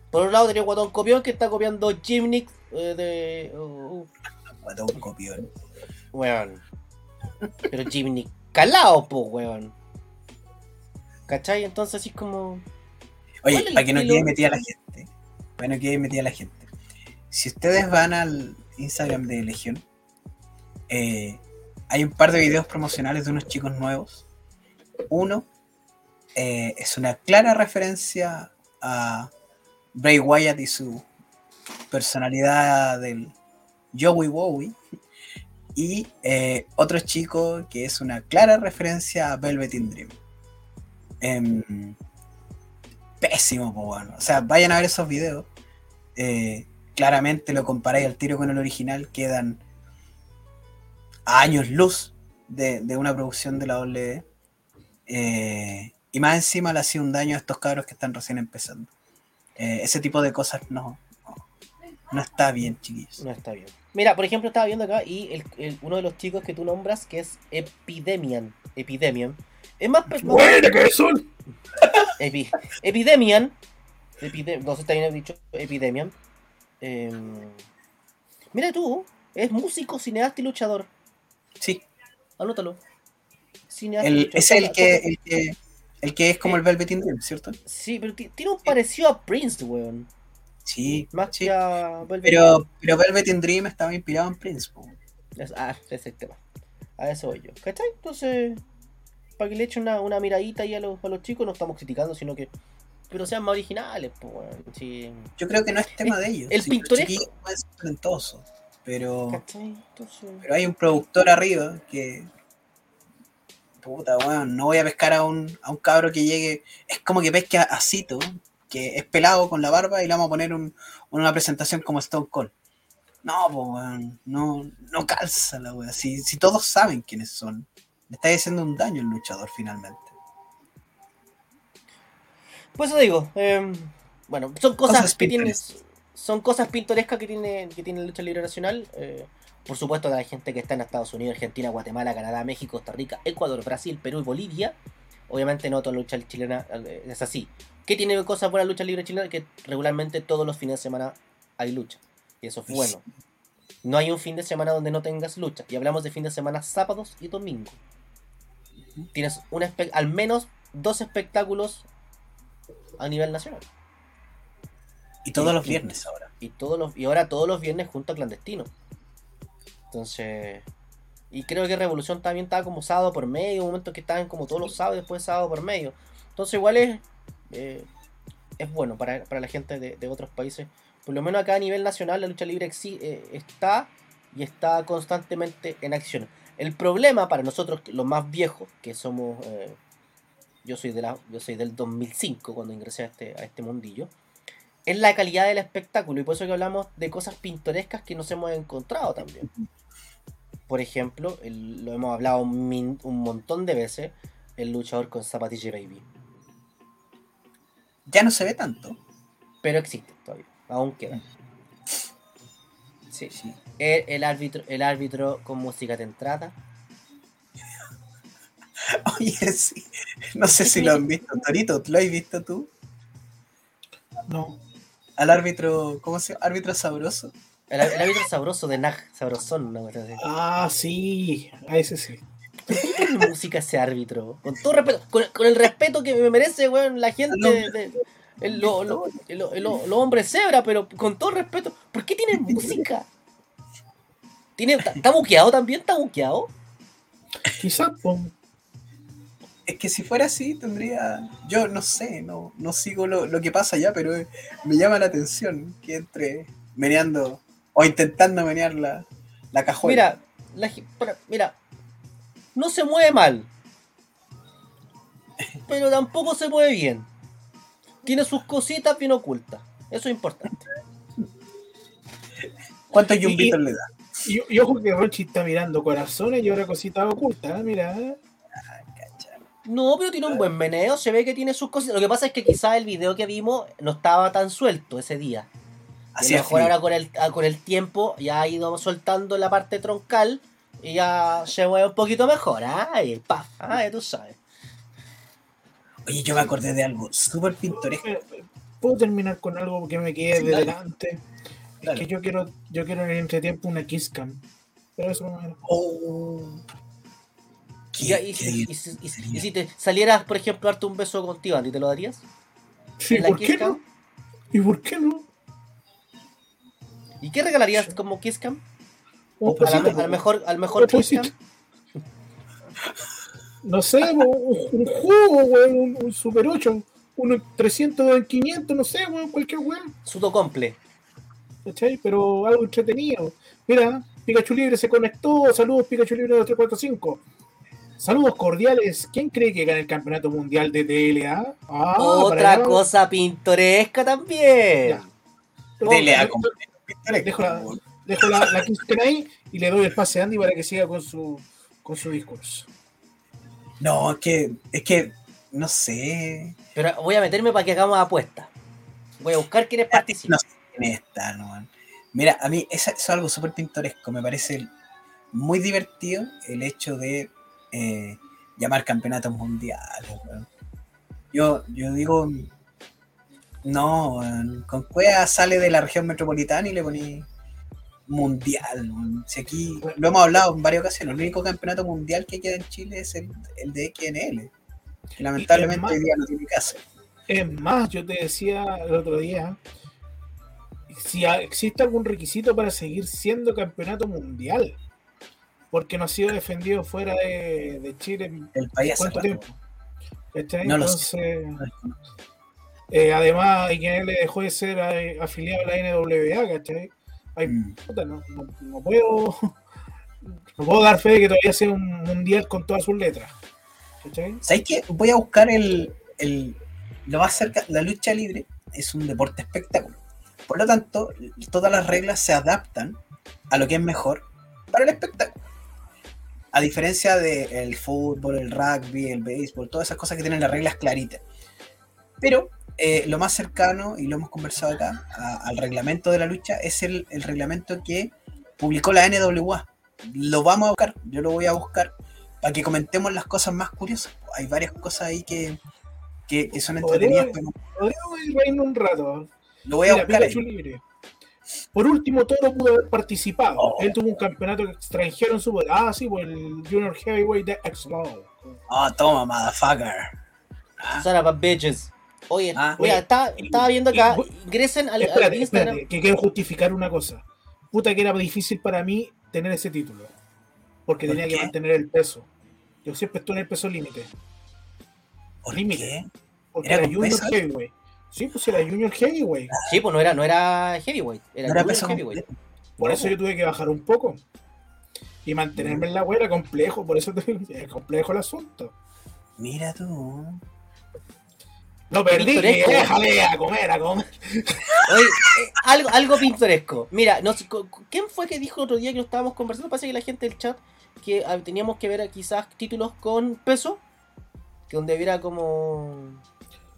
Por un lado tenía Guatón Copión que está copiando Gymnix eh, de... uh, uh, Guatón copión. weón. Pero Gymnix calado, po, weón. ¿Cachai? Entonces así como... ¿Cuál es Oye, para que no quede metida la gente. Para que no quede metida la gente. Si ustedes van al Instagram de Legión, eh, hay un par de videos promocionales de unos chicos nuevos. Uno eh, es una clara referencia a Bray Wyatt y su personalidad del Joey Wowie. Y eh, otro chico que es una clara referencia a Velvet in Dream. Em, pésimo, po, weón. O sea, vayan a ver esos videos. Eh, claramente lo comparáis al tiro con el original, quedan años luz de, de una producción de la W. Eh, y más encima le hacía un daño a estos cabros que están recién empezando. Eh, ese tipo de cosas no, no, está bien, chiquillos. No está bien. Mira, por ejemplo, estaba viendo acá y uno de los chicos que tú nombras, que es Epidemian. Epidemian. Es más... más- ¡Buena que son! Epi- Epidemian. Epide- no sé está bien dicho. Epidemian. Em, mira tú, es músico, cineasta y luchador. Sí, Anótalo. cineasta. El, luchador. es el que, el que el que es como el Velvet in Dream, ¿cierto? Sí, pero ti- tiene un parecido a Prince, weón. Sí, Más sí. que a Velvet Pero, pero Velvet in Dream estaba inspirado en Prince. Es- ah, ese es el tema. A eso voy yo. ¿Cachai? Entonces, para que le echen una, una miradita ahí a los, a los chicos, no estamos criticando, sino que. Pero sean más originales, pues. Sí. Yo creo que no es tema de ellos. el sí, pintoresco- ser talentosos, pero, pero hay un productor arriba que. Puta, weón, no voy a pescar a un, a un cabro que llegue. Es como que pesque a, Cito, que es pelado con la barba y le vamos a poner un- una presentación como Stone Cold. No, pues, weón, no, no calza la weón. Si, si todos saben quiénes son, le está haciendo un daño al luchador finalmente. Pues eso digo, eh, bueno, son cosas, Cosas que pintorescas. son cosas pintorescas que tiene, que tiene la lucha libre nacional. eh, por supuesto, la gente que está en Estados Unidos, Argentina, Guatemala, Canadá, México, Costa Rica, Ecuador, Brasil, Perú y Bolivia. Obviamente no toda la lucha chilena eh, es así. ¿Qué tiene cosas buena la lucha libre chilena? Que regularmente todos los fines de semana hay lucha. Y eso es bueno. No hay un fin de semana donde no tengas lucha. Y hablamos de fin de semana sábados y domingos. Tienes un al menos dos espectáculos a nivel nacional. Y todos Y- los y- viernes ahora. Y todos los y ahora todos los viernes junto a clandestino. Entonces, y creo que Revolución también estaba como sábado por medio, un momento que estaban como todos los sábados después sábado por medio. Entonces, igual es eh, es bueno para, para la gente de, de otros países. Por lo menos acá a nivel nacional la lucha libre exi- eh, está y está constantemente en acción. El problema para nosotros, los más viejos, que somos eh, yo soy de la yo soy del 2005 cuando ingresé a este a este mundillo es la calidad del espectáculo y por eso que hablamos de cosas pintorescas que nos hemos encontrado también. Por ejemplo, el- lo hemos hablado un, un montón de veces, el luchador con zapatilla baby. Ya no se ve tanto. Pero existe todavía, aún queda. Sí. Sí. El, el árbitro, el árbitro con música de entrada. Oye, sí. No sé si lo han visto. Torito, ¿lo has visto tú? No. Al árbitro, ¿cómo se llama? Árbitro sabroso. El, el árbitro sabroso de Nag, sabrosón, una cosa así. Ah, sí. A ese sí. ¿Por qué música ese árbitro? Con todo respeto, con, con el respeto que me merece, weón, la gente, No. de- el- lo- cebra, pero con todo respeto, ¿por qué tiene música? ¿Tiene, está, está buqueado también? ¿Está buqueado? Quizás, pues, Es que si fuera así, tendría. Yo no sé, no, no sigo lo, lo que pasa allá, pero me llama la atención que entre meneando o intentando menear la, la cajuela. Mira, la mira, no se mueve mal, pero tampoco se mueve bien. Tiene sus cositas bien ocultas, eso es importante. ¿Cuántos y- yumbitos le da? y, y ojo que Rochi está mirando corazones y ahora cositas ocultas, ¿eh? mira. ¿eh? No, pero tiene un buen meneo, se ve que tiene sus cosas. Lo que pasa es que quizás el video que vimos no estaba tan suelto ese día. Y a Así lo es. mejor ahora con el, ah, con el tiempo ya ha ido soltando la parte troncal y ya se mueve un poquito mejor. Ah, y pa, ah, ya tú sabes. Oye, yo me acordé de algo súper pintoresco. Eh, ¿Puedo terminar con algo que me quede Sí, de dale. delante? Es Dale. que yo quiero, yo quiero en el entretiempo una Kiss Cam. Pero eso no me Oh. Qué- y, qué si, y y y te salieras, por ejemplo, a darte un beso contigo, Andy, ¿te lo darías? Sí, ¿En la ¿por qué Cam? no? ¿Y por qué no? ¿Y qué regalarías como Kiss Cam? Un A a lo mejor, al mejor. No sé, un, un jugo, weón, un, un Super 8, uno 300 en 500, no sé, weón, cualquier weón, Sudo comple. ¿cachai? Pero algo entretenido. Mira, Pikachu Libre se conectó, saludos Pikachu Libre de 345. Saludos cordiales. ¿Quién cree que gana el campeonato mundial de DLA? Ah, Otra cosa pintoresca también. Ya. Pero, Dele a dejo- la, dejo la, la ahí y le doy el pase a Andy para que siga con su, con su discurso. No, es que, es que, no sé. Pero voy a meterme para que hagamos apuestas. Voy a buscar quiénes participan. No sé quién está, no. Mira, a mí eso, es algo súper pintoresco. Me parece muy divertido el hecho de eh, llamar campeonatos mundiales. weón. Yo, yo digo, no, weón, con Cuea sale de la región metropolitana y le poní mundial. Si aquí lo hemos hablado en varias ocasiones, el único campeonato mundial que queda en Chile es el, el de XNL. Que lamentablemente más- hoy día no tiene casa. Es más, yo te decía el otro día, si existe algún requisito para seguir siendo campeonato mundial, porque no ha sido defendido fuera de, de Chile en El país cuánto tiempo. ¿Cachai? No lo sé. Entonces, eh, además, IGN le dejó de ser eh, afiliado a la NWA, ¿cachai? Ay, Mm. puta, no, no- no puedo no puedo dar fe de que todavía sea un mundial con todas sus letras. ¿Cachai? ¿Sabéis qué? Voy a buscar el, el- lo más cerca. La lucha libre es un deporte espectáculo. Por lo tanto, todas las reglas se adaptan a lo que es mejor para el espectáculo. A diferencia del fútbol, el rugby, el béisbol, todas esas cosas que tienen las reglas claritas. Pero eh, lo más cercano, y lo hemos conversado acá, a- al reglamento de la lucha, es el, el reglamento que publicó la NWA. Lo vamos a buscar, yo lo voy a buscar para que comentemos las cosas más curiosas. Hay varias cosas ahí que, que, que son entretenidas, Podríamos ir reírnos un rato. lo voy a Mira, buscar ahí. Pikachu libre. Por último, Toro pudo haber participado. Oh. Él tuvo un campeonato extranjero en su poder. Ah, sí, por el Junior Heavyweight de X-Law. Ah, toma, motherfucker. Ah, Son bitches. Oye, Ah. mira, Oye, estaba, y- estaba viendo acá, y- ingresen al, al Espérate, Instagram. espérate, que quiero justificar una cosa. Puta que era difícil para mí tener ese título. Porque ¿Por tenía qué? que mantener el peso. Yo siempre estuve en el peso límite. ¿Por límite. Porque ¿Era era, Junior? Heavyweight. Sí, pues era Junior Heavyweight. Sí, pues no era, no era heavyweight, era, No era peso heavyweight. completo. Por No, eso yo tuve que bajar un poco. Y mantenerme en la hueá era complejo. Por eso es complejo el asunto. Mira tú. No perdí, Pintoresco. déjale a comer, a comer. Oye, eh, algo, algo pintoresco. Mira, no ¿quién fue que dijo el otro día que lo estábamos conversando? Parece que la gente del chat que ah, teníamos que ver ah, quizás títulos con peso. Que donde hubiera como.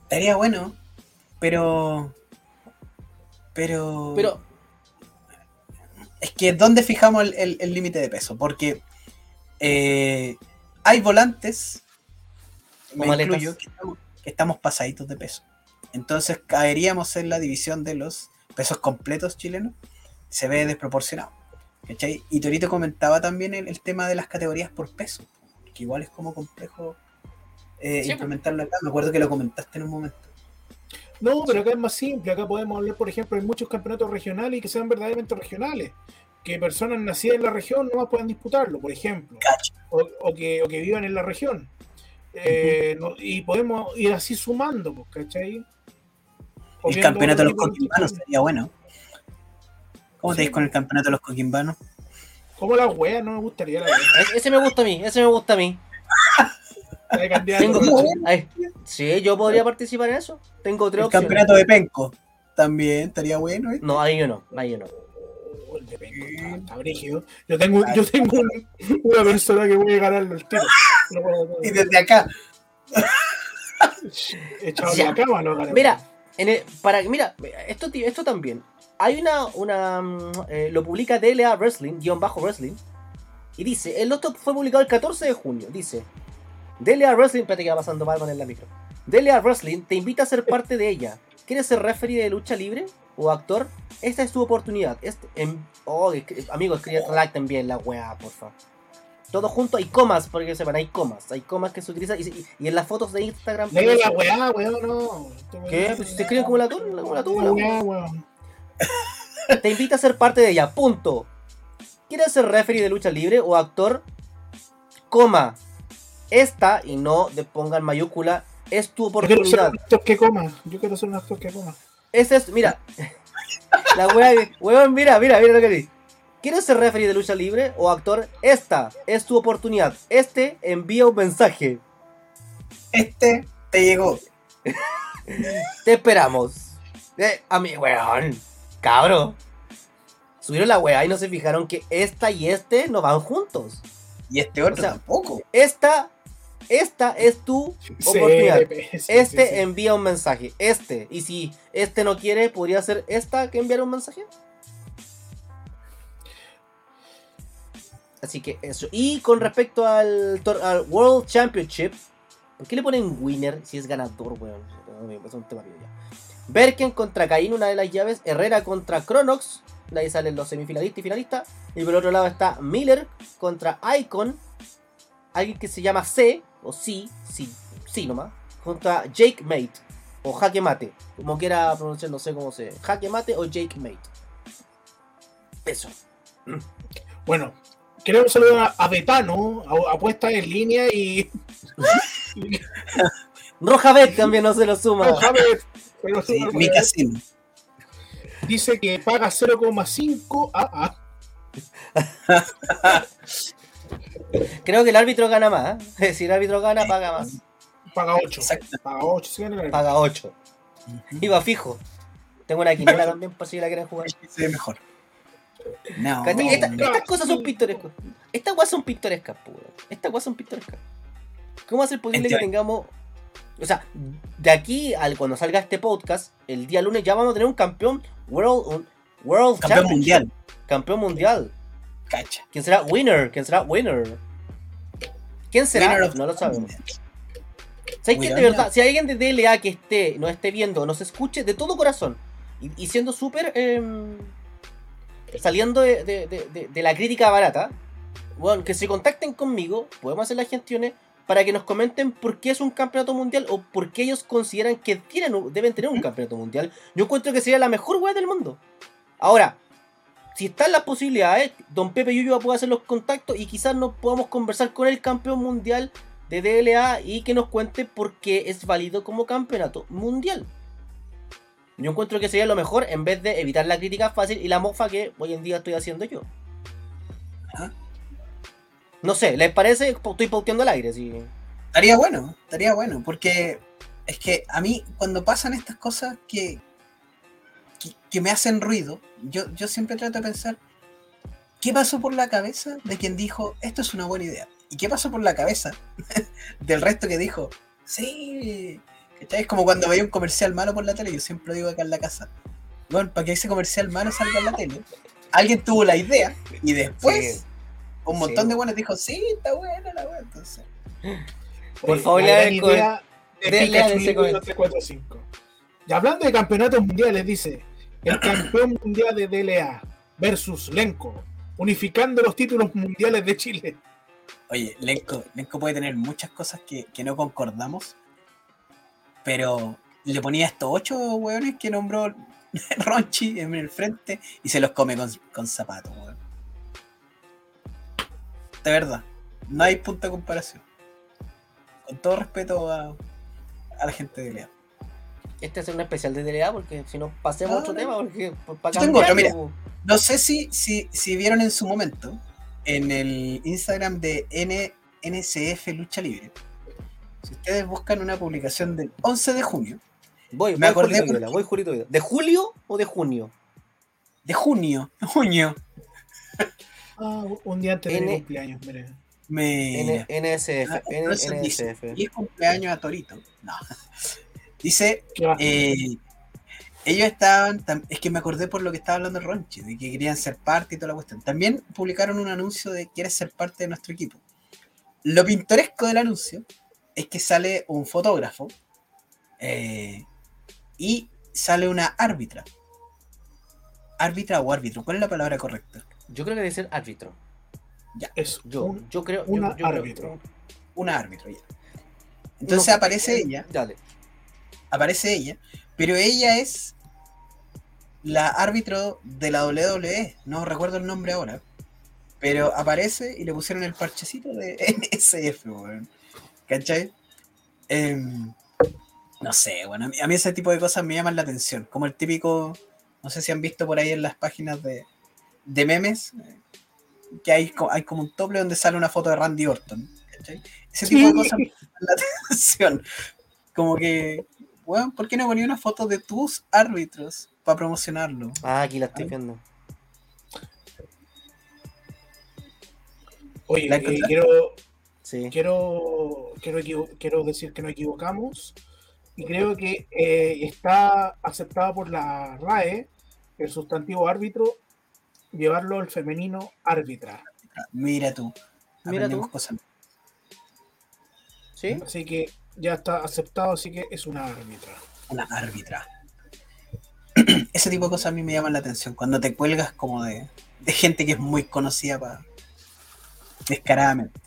Estaría bueno, pero. Pero. Pero, Es que, ¿dónde fijamos el- el el límite de peso? Porque eh, hay volantes, me incluyo, que estamos, que estamos pasaditos de peso. Entonces caeríamos en la división de los pesos completos chilenos. Se ve desproporcionado. ¿cachai? Y Torito comentaba también el, el tema de las categorías por peso, que igual es como complejo eh, Sí, implementarlo acá. Me acuerdo que lo comentaste en un momento. No, pero acá es más simple. Acá podemos hablar, por ejemplo, de muchos campeonatos regionales y que sean verdaderamente regionales. Que personas nacidas en la región no más puedan disputarlo, por ejemplo. O que, o que vivan en la región. Eh, no- y podemos ir así sumando, pues, ¿cachai? El campeonato de los coquimbanos sería bueno. ¿Cómo te Sí. ves con el campeonato de los coquimbanos? Como las weas, no me gustaría la wea. ese me gusta a mí, ese me gusta a mí. Tengo, ay, sí, yo podría participar en eso. Tengo tres El opciones. campeonato de Penco también estaría bueno. ¿eh? No, ahí yo no, ahí yo no. El de Penco está- está brígido. Yo tengo, yo tengo un- una persona que voy a ganarlo el tiro. No Y desde acá, Echado cama, lo gané. Mira, en el- para, mira, esto, esto también. Hay una, una mm, eh, lo publica DLA Wrestling, guion bajo Wrestling, y dice, el loto fue publicado el 14 de junio, dice, DLA Wrestling, espérate que va pasando Batman en la micro. DLA Wrestling te invita a ser parte de ella. ¿Quieres ser referee de lucha libre o actor? Esta es tu oportunidad. Este, en, oh, escri- amigo, escribe redacten bien la weá, por favor. Todo junto, hay comas, porque que sepan, hay comas. Hay comas que se utilizan y, en las fotos de Instagram... Lee la weá, weón, no. ¿Qué? Pues si te escriben como la tuya, como la weón. Te invita a ser parte de ella, punto. ¿Quieres ser referee de lucha libre o actor? Coma. Esta, y no de pongan mayúscula, es tu Yo quiero ser oportunidad. un actor que coma. Yo quiero ser un actor que coma. Ese es, mira. La wea, weón, mira, mira, mira lo que dice. ¿Quieres ser referee de lucha libre o actor? Esta es tu oportunidad. Este envía un mensaje. este te llegó. Te esperamos. Eh, a mí, weón. Cabro. Subieron la wea y no se fijaron que esta y este no van juntos. Y este otro O sea, tampoco. Esta, esta es tu oportunidad. Sí, sí, Este sí, envía un mensaje. Este. Y si este no quiere, podría ser esta que enviara un mensaje. Así que eso. Y con respecto al, World Championship, ¿por qué le ponen winner si es ganador, weón? Es un tema ya. Berken contra Caín, una de las llaves. Herrera contra Cronox. De ahí salen los semifinalistas y finalistas. Y por otro lado está Miller contra Icon. Alguien que se llama C, o C, sí, sí nomás. Contra Jake Mate. O Jaque Mate. Como quiera pronunciar, no sé cómo se. Jaque Mate o Jake Mate. Eso. Bueno, queremos saludar a, a Betano, a- apuesta en línea y. Roja Bet también no se lo suma. Ojalá, pero Sí, suma- mi casino. dice que paga 0,5 a Creo que el árbitro gana más. ¿eh? Si el árbitro gana, paga más. paga 8. Exacto. Paga 8, sí, gana el- Paga 8. Iba fijo. Tengo una quiniela también por si la quieren jugar. Ve mejor. No. Esta- no. estas cosas son pintorescas. Estas guas son pintorescas, weón. Estas guas son pintorescas. ¿Cómo va a ser posible que tengamos. O sea, de aquí al cuando salga este podcast, el día lunes ya vamos a tener un campeón World, un World Campeón mundial. Campeón mundial. Cacha. ¿Quién será winner? ¿Quién será winner? ¿Quién será? Winner of no lo sabemos. ¿Sabes qué? De verdad, si hay alguien de DLA que esté, nos esté viendo, nos escuche de todo corazón y, y siendo súper em, saliendo de, de- de- de- de la crítica barata, bueno, que se contacten conmigo, podemos hacer las gestiones para que nos comenten por qué es un campeonato mundial o por qué ellos consideran que tienen, deben tener un campeonato mundial. Yo encuentro que sería la mejor web del mundo. Ahora, si están las posibilidades, Don Pepe Yuyo puede hacer los contactos y quizás nos podamos conversar con el campeón mundial de DLA y que nos cuente por qué es válido como campeonato mundial. Yo encuentro que sería lo mejor en vez de evitar la crítica fácil y la mofa que hoy en día estoy haciendo yo. Ajá. No sé, ¿les parece? Estoy pauteando al aire, sí. Estaría bueno, estaría bueno, porque es que a mí cuando pasan estas cosas que, que, me hacen ruido, yo, yo siempre trato de pensar, ¿qué pasó por la cabeza de quien dijo, esto es una buena idea? ¿Y qué pasó por la cabeza del resto que dijo, sí? Es como cuando veía un comercial malo por la tele, yo siempre lo digo acá en la casa. Bueno, para que ese comercial malo salga en la tele, alguien tuvo la idea y después Sí. un montón Sí. de buenos dijo, sí, está buena la buena, entonces... Por Oye, favor, la idea de de- Pikachu lean ese Libre comentario. 345. Y hablando de campeonatos mundiales, dice el campeón mundial de DLA versus Lenko, unificando los títulos mundiales de Chile. Oye, Lenko, Lenko puede tener muchas cosas que, que no concordamos, pero le ponía estos ocho hueones que nombró Ronchi en el frente y se los come con, con zapatos, weón. De verdad, no hay punto de comparación. Con todo respeto a, a la gente de Lea. Este es un especial de DLA porque si no pasemos a Ah, otro no. tema porque pues, para Yo tengo otro, mira. No sé si, si, si vieron en su momento en el Instagram de N, NCF Lucha Libre. Si ustedes buscan una publicación del 11 de junio, Voy, Me voy acordé Julito Videla, voy Julito Videla. ¿De julio o de junio? de junio, junio, Ah, un día antes de mi N- cumpleaños, mire. me N- NSF, Ah, NSF. y es cumpleaños a Torito. No. Dice, eh, ellos estaban, es que me acordé por lo que estaba hablando Ronchi, de que querían ser parte y toda la cuestión. También publicaron un anuncio de quieres ser parte de nuestro equipo. Lo pintoresco del anuncio es que sale un fotógrafo eh, y sale una árbitra. Árbitra o árbitro, ¿cuál es la palabra correcta? Yo creo que debe ser árbitro. Es Yo, un- yo creo. yo- una yo creo- árbitro. Una árbitro, ya. Entonces No aparece ella, Dale. Aparece ella, pero ella es la árbitro de la WWE, no recuerdo el nombre ahora, pero aparece y le pusieron el parchecito de NSF, weón. ¿Cachai? Em, no sé, bueno, a mí, a mí ese tipo de cosas me llaman la atención, como el típico, no sé si han visto por ahí en las páginas de, de memes, eh, que hay, hay como un tople donde sale una foto de Randy Orton, ¿cachai? Ese tipo de cosas me llaman la atención. Como que, weón, ¿por qué no ponía una foto de tus árbitros para promocionarlo? Ah, aquí la estoy viendo. Oye, ¿La eh, quiero, Sí. quiero, quiero, decir que nos equivocamos y creo que eh, está aceptado por la RAE el sustantivo árbitro llevarlo al femenino árbitra. Mira tú. Mira tú. cosas. ¿Sí? Así que ya está aceptado, así que es una árbitra. Una árbitra. ese tipo de cosas a mí me llaman la atención. Cuando te cuelgas como de, de gente que es muy conocida para descaradamente.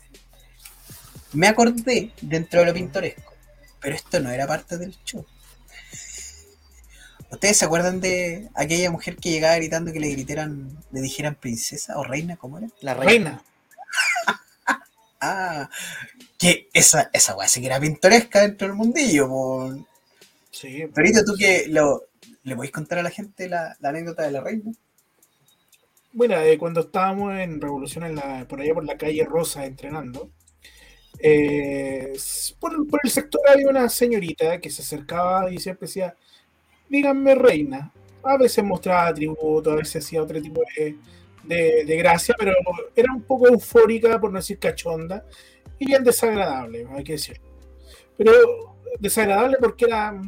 Me acordé dentro de lo pintoresco, pero esto no era parte del show. ¿Ustedes se acuerdan de aquella mujer que llegaba gritando que le gritaran, le dijeran princesa o reina? ¿Cómo era? La reina. Reina. Ah, que esa, esa weá sí que era pintoresca dentro del mundillo. Sí. Torito, ¿tú que lo, le podéis contar a la gente la, la anécdota de la reina? Bueno, eh, cuando estábamos en Revolución en la, por allá por la calle Rosa entrenando, eh, por, por el sector había una señorita que se acercaba y siempre decía, díganme reina. A veces mostraba atributos, a veces hacía otro tipo de, de- de gracia, pero era un poco eufórica, por no decir cachonda, y bien desagradable, hay que decir. Pero desagradable porque era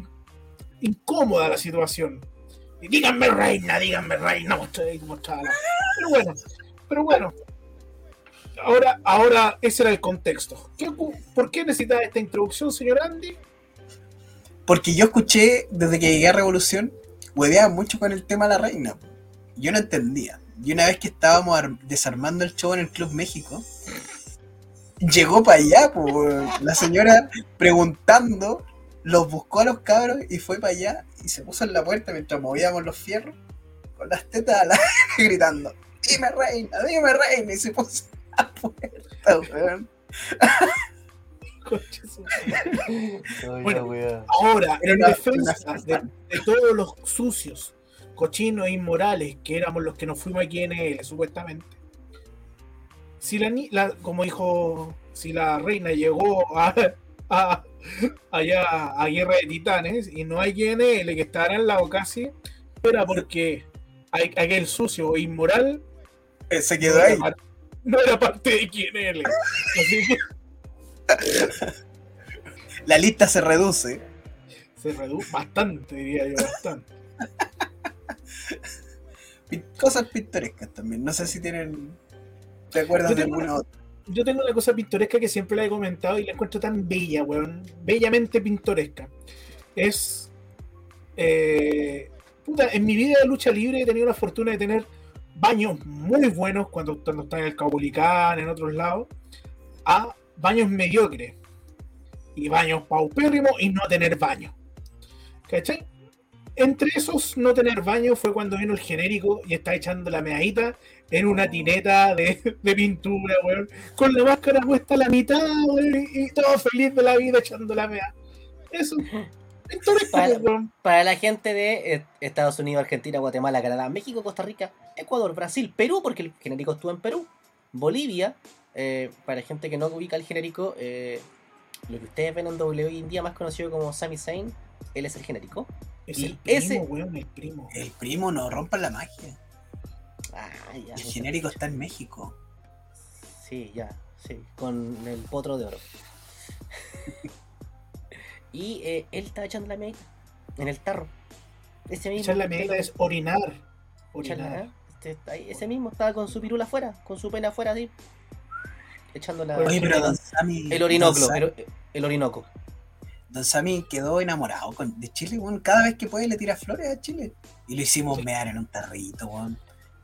incómoda la situación. Y díganme reina, díganme reina, ahí, mostraba la- Pero bueno, pero bueno. Ahora, ahora ese era el contexto. ¿Qué ocu- ¿Por qué necesitaba esta introducción, señor Andy? Porque yo escuché desde que llegué a Revolución, hueveaba mucho con el tema de la reina. Yo no entendía. Y una vez que estábamos ar- desarmando el show en el Club México, llegó para allá, weón. la señora preguntando, los buscó a los cabros y fue para allá y se puso en la puerta mientras movíamos los fierros, con las tetas al aire gritando, dime reina, dime reina, y se puso en la puerta, weón. Bueno. Ahora, en una- defensa una- de, de todos los sucios, cochinos e inmorales que éramos los que nos fuimos aquí en él, supuestamente. Si la, ni- la como dijo, si la reina llegó a, a- allá a Guerra de Titanes y no hay GNL que estará al lado casi, era porque hay- aquel sucio e inmoral Eh, Se quedó ahí. no era parte de GNL. Así que La lista se reduce. se redujo bastante, diría yo, bastante. Cosas pintorescas también. No sé si tienen. ¿Te acuerdas de alguna otra? yo tengo una cosa pintoresca que siempre la he comentado y la encuentro tan bella, weón. Bellamente pintoresca. Es. eh, puta, en mi vida de lucha libre he tenido la fortuna de tener baños muy buenos cuando, cuando estaba en el Caupolicán, en otros lados, a baños mediocres. Y baños paupérrimos y no tener baño. ¿Cachai? Entre esos no tener baño fue cuando vino el genérico y está echando la meadita en una tineta de, de pintura, weón con la máscara puesta a la mitad, weón, y todo feliz de la vida echando la mea. Eso. Pintoresco, Para- weón. Para la gente de eh, Estados Unidos, Argentina, Guatemala, Canadá, México, Costa Rica, Ecuador, Brasil, Perú, porque el genérico estuvo en Perú, Bolivia, eh, para gente que no ubica el genérico, eh, lo que ustedes ven en W hoy en día más conocido como Sami Zayn, él es el genérico. Es Y el primo, ese- weón, el primo. El primo no rompa la magia. Ah, ya. El genérico está en México. Sí, ya, sí, con el potro de oro. y eh, él estaba echando la meadita en el tarro. Ese mismo. Echar la medida es orinar. Orinar. Este, ahí, ese mismo estaba con su pirula afuera, con su pena afuera así. Echando la. Oye, Oye, pero Don Sammy. el orinoclo, Don, Sa- el, el orinoco. Don Sammy quedó enamorado con- de Chile, weón. Cada vez que puede le tira flores a Chile. Y lo hicimos Sí. mear en un tarrito, weón.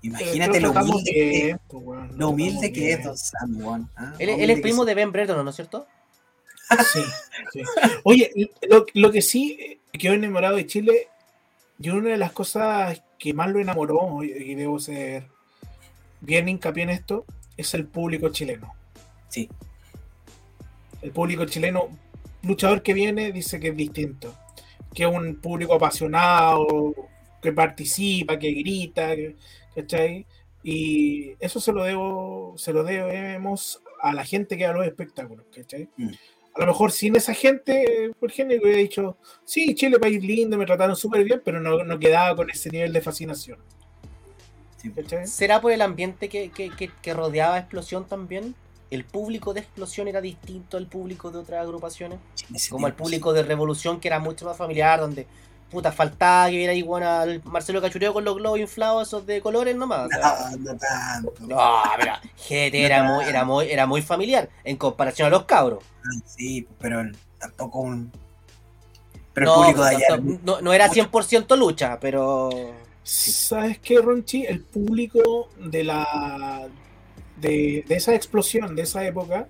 Imagínate lo humilde, que, pues, weón, lo humilde que es. Don Sammy, weón. ¿ah? Él, es primo de Ben Brereton, ¿no es cierto? Sí, sí. Oye, lo, lo que sí eh, quedó enamorado de Chile, y una de las cosas que más lo enamoró, y y debo ser bien hincapié en esto, es el público chileno. Sí. El público chileno, luchador que viene, dice que es distinto. Que es un público apasionado, que participa, que grita, que- ¿cachai? Y eso se lo debo, se lo debemos a la gente que va a los espectáculos, ¿cachai? Mm. A lo mejor sin esa gente, por ejemplo, hubiera dicho, sí, Chile, país lindo, me trataron súper bien, pero no, no quedaba con ese nivel de fascinación. ¿Será por el ambiente que, que, que, que rodeaba a Explosión también? ¿El público de Explosión era distinto al público de otras agrupaciones? Como el público de Revolución, que era mucho más familiar, donde puta faltaba que viera ahí bueno, al Marcelo Cachureo con los globos inflados esos de colores nomás. o sea, No, no tanto. No, pero GT era muy, era muy, era muy familiar en comparación a los cabros. Sí, pero tampoco un. Pero no, el público de no, allá. no, no- no era 100% lucha, pero. ¿Sabes qué, Ronchi? El público de la de, de esa explosión, de esa época,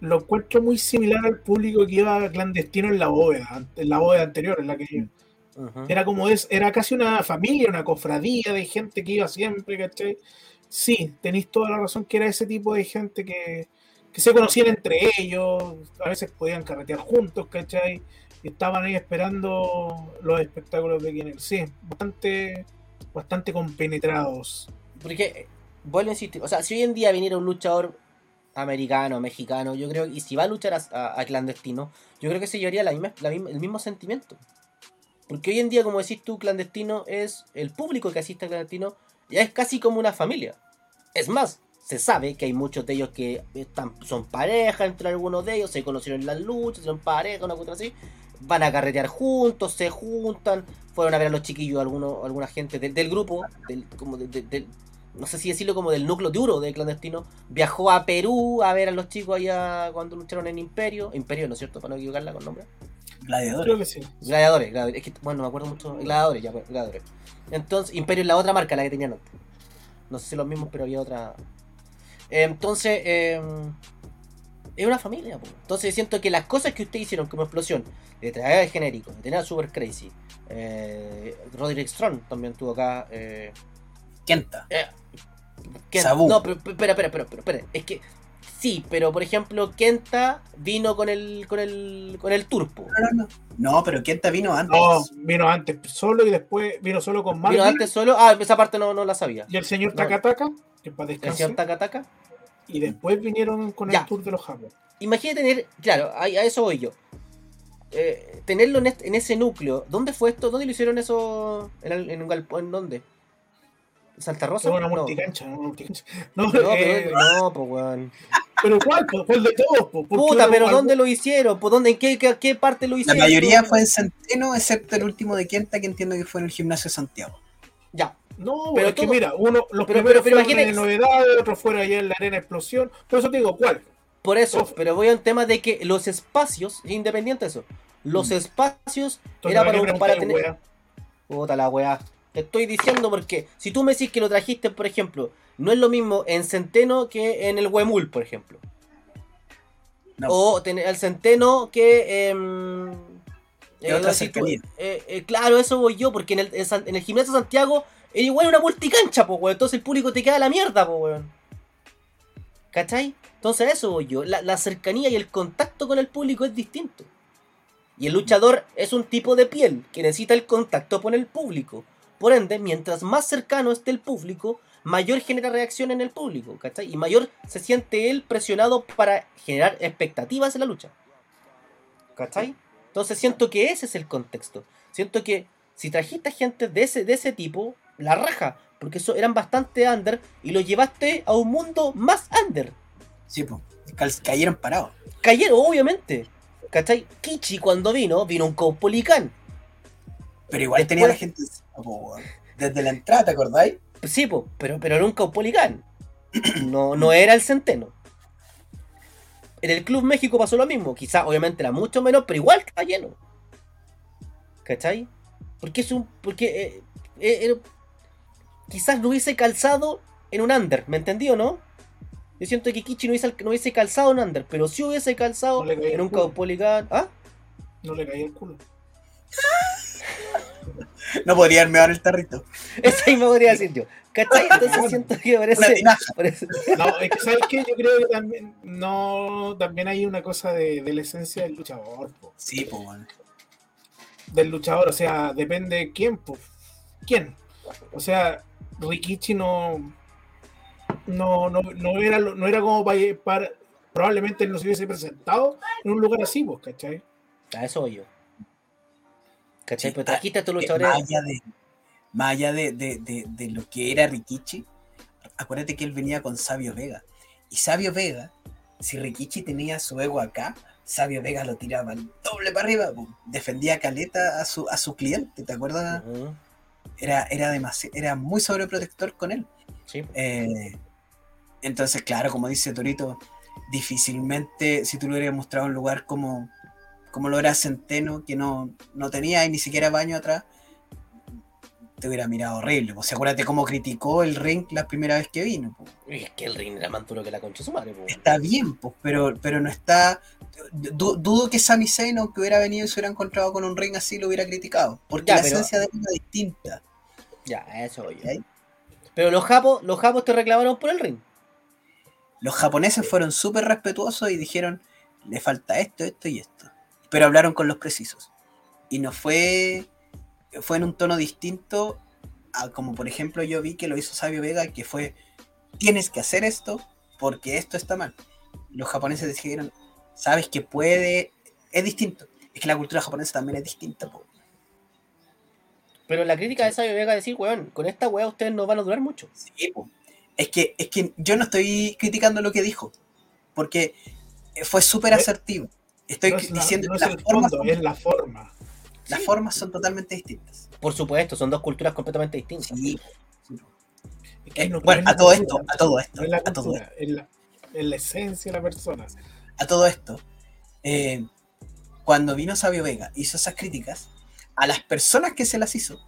lo encuentro muy similar al público que iba clandestino en la bóveda, en la bóveda anterior, en la que Ujú. era como es, era casi una familia, una cofradía de gente que iba siempre, ¿cachai? Sí, tenéis toda la razón que era ese tipo de gente que, que se conocían entre ellos, a veces podían carretear juntos, ¿cachai? Y estaban ahí esperando los espectáculos de quienes. Sí, bastante, bastante compenetrados. Porque, eh, vuelvo a insistir, o sea, si hoy en día viniera un luchador americano, mexicano, yo creo, y si va a luchar a, a- clandestino, yo creo que se llevaría la misma, el mismo sentimiento. Porque hoy en día, como decís tú, clandestino es el público que asiste a clandestino, ya es casi como una familia. Es más, se sabe que hay muchos de ellos que están, son pareja entre algunos de ellos, se conocieron en las luchas, son pareja, una cosa así. Van a carretear juntos, se juntan, fueron a ver a los chiquillos, algunos, alguna gente del, grupo, del, como de- no sé si decirlo como del núcleo duro de clandestino, viajó a Perú a ver a los chicos allá cuando lucharon en Imperio, Imperio, ¿no es cierto? Para no equivocarla con nombre. Gladiador. Creo que sí. Gladiadores, gladiadores. Es que, bueno, no me acuerdo mucho. Gladiadores, ya, pues, gladiadores. Entonces, Imperio es la otra marca, la que tenían antes. No sé si los mismos, pero había otra. Entonces, eh, es una familia. po. Entonces, siento que las cosas que ustedes hicieron como explosión, de traer el genérico, de tener a Super Crazy, eh, Roderick Strong también tuvo acá. Eh, Kenta. Ken- Sabu. No, pero espera, espera, espera, espera, espera. Es que sí, pero por ejemplo, Kenta vino con el con el con el Turpo. No, no, no. No, pero Kenta vino antes. No, vino antes solo y después vino solo con Marvin Vino antes solo. Ah, esa parte no, no la sabía. y el señor. Takataka, que para El descansar. señor Taka Taka. Y después vinieron con Ya. el tour de los Japón. Imagínate tener, claro, a, a eso voy yo. Eh, tenerlo en, este- en ese núcleo. ¿Dónde fue esto? ¿Dónde lo hicieron eso? ¿En, el- en un galpón? ¿En dónde? ¿En ¿Santa Rosa? Una no. multicancha, una multicancha. No, No, eh, pero, no, pues weón. pero ¿cuál? Pues, ¿Cuál de todos? Pues, ¿Por qué Puta, no- pero algo- ¿dónde lo hicieron? ¿Por dónde, ¿En qué, qué, qué parte lo La hicieron? mayoría fue en Centeno, excepto el último de Kenta, que entiendo que fue en el gimnasio de Santiago. Ya. No, Pero es que mira, uno, los pero- primeros pero- pero fueron en imagínate- novedades, otros fueron allá en la arena explosión. Por eso te digo, ¿cuál? Por eso, Uf. pero voy a un tema de que los espacios, independiente de eso, los espacios Entonces, era ¿para para, tener. Puta la weá. Te estoy diciendo porque si tú me decís que lo trajiste, por ejemplo, no es lo mismo en Centeno que en el Huemul, por ejemplo. No. O el Centeno que. em, otra tú- cercanía. eh, eh, claro, eso voy yo, porque en el, en el gimnasio Santiago era igual una multicancha, po, weón. Entonces el público te queda la mierda, po, weón. ¿Cachai? Entonces eso voy yo. La, la cercanía y el contacto con el público es distinto. Y el luchador es un tipo de piel que necesita el contacto con el público. Por ende, mientras más cercano esté el público, mayor genera reacción en el público, ¿cachai? Y mayor se siente él presionado para generar expectativas en la lucha. ¿Cachai? Entonces siento que ese es el contexto. Siento que si trajiste gente de ese, de ese tipo, la raja, porque eso eran bastante under y lo llevaste a un mundo más under. Sí, pues. Cayeron parados. Cayeron, obviamente. ¿Cachai? Kichi cuando vino, vino un Caupolicán. Pero igual Después- tenía la gente desde la entrada, ¿te acordáis? Sí, po, pero, pero era un Caupolicán. No, no era el Centeno. En el Club México pasó lo mismo. Quizás, obviamente, era mucho menos, pero igual está lleno. ¿Cachai? Porque es un. Porque. eh, eh, era- quizás no hubiese calzado en un under, ¿me entendió, no? Yo siento que Kichi no hubiese, no hubiese calzado en un under, pero sí hubiese calzado No en un. Caupolicán. ¿Ah? No le caía el culo. No podría haberme dado el tarrito. Eso ahí me podría decir yo. ¿Cachai? Entonces siento que parece. No, es que ¿sabes qué? Yo creo que también, no, también hay una cosa de, de la esencia del luchador, po. Sí, pues, weón. del luchador, o sea, depende de quién, po. ¿Quién? O sea, Rikichi no, no, no, no era, no era como para, para- probablemente él no se hubiese presentado en un lugar así, pues, ¿cachai? A eso voy yo. ¿Cachai? Sí, Pero trajiste a estos Eh. Más allá, de, más allá de, de- de- de lo que era Rikichi, acuérdate que él venía con Sabio Vega. Y Sabio Vega, si Rikichi tenía su ego acá, Sabio Vega lo tiraba el doble para arriba, defendía a Caleta a su, a su cliente, ¿te acuerdas? Era, era, demasi- era muy sobreprotector con él. Sí. Eh, entonces, claro, como dice Torito, difícilmente si tú le hubieras mostrado un lugar como, como lo era Centeno, que no, no tenía ni siquiera baño atrás, te hubiera mirado horrible. Pues acuérdate cómo criticó el ring la primera vez que vino. pues. Es que el ring era más duro que la concha su madre, po. Está bien, pues, pero, pero no está. du- dudo que Sami Zayn, aunque hubiera venido y se hubiera encontrado con un ring así, lo hubiera criticado. Porque Ya, la pero- esencia de él era distinta. Ya, eso. ¿cachai? Pero los japos, los japos te reclamaron por el ring. Los japoneses fueron súper respetuosos y dijeron: le falta esto, esto y esto. Pero hablaron con los precisos. Y no fue. Fue en un tono distinto a como, por ejemplo, yo vi que lo hizo Sabio Vega, que fue: tienes que hacer esto porque esto está mal. Los japoneses dijeron: sabes que puede. Es distinto. Es que la cultura japonesa también es distinta. po. Pero la crítica de Sabio Vega decir, weón, con esta weá ustedes no van a durar mucho. Sí, po. Es que, es que yo no estoy criticando lo que dijo, porque fue súper asertivo. Estoy no es la- diciendo no que es las el formas, fondo, son, es la forma. las formas son totalmente distintas. Por supuesto, son dos culturas completamente distintas. Sí. Es que Eh, no- bueno, no a es todo la esto, a todo esto, es la a todo cultura, es la, es la esencia de la persona. A todo esto, eh, cuando vino Sabio Vega, hizo esas críticas, a las personas que se las hizo,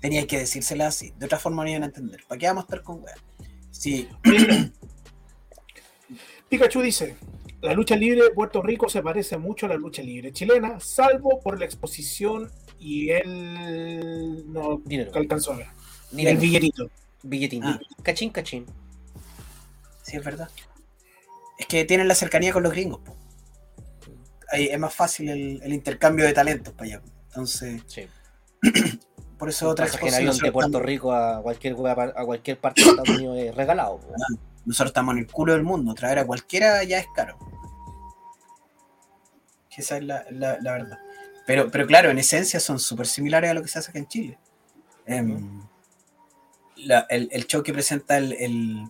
tenía que decírselas así. De otra forma no iban a entender. ¿Para qué vamos a estar con weas? Sí, Pikachu dice, la lucha libre de Puerto Rico se parece mucho a la lucha libre chilena, salvo por la exposición y él no Dinero. alcanzó a ver. El billetito. billetín. Ah. Cachín, cachín. sí, es verdad. Es que tienen la cercanía con los gringos. po. Ahí es más fácil el, el intercambio de talentos para allá. Entonces, Sí. por eso otra exposición. de Puerto estamos, Rico a cualquier, a cualquier parte de Estados Unidos es regalado. po. nosotros estamos en el culo del mundo. Traer a cualquiera ya es caro. Que Esa es la, la- la verdad. Pero, pero claro, en esencia son súper similares a lo que se hace acá en Chile. Em, la- el, el show que presenta el, el-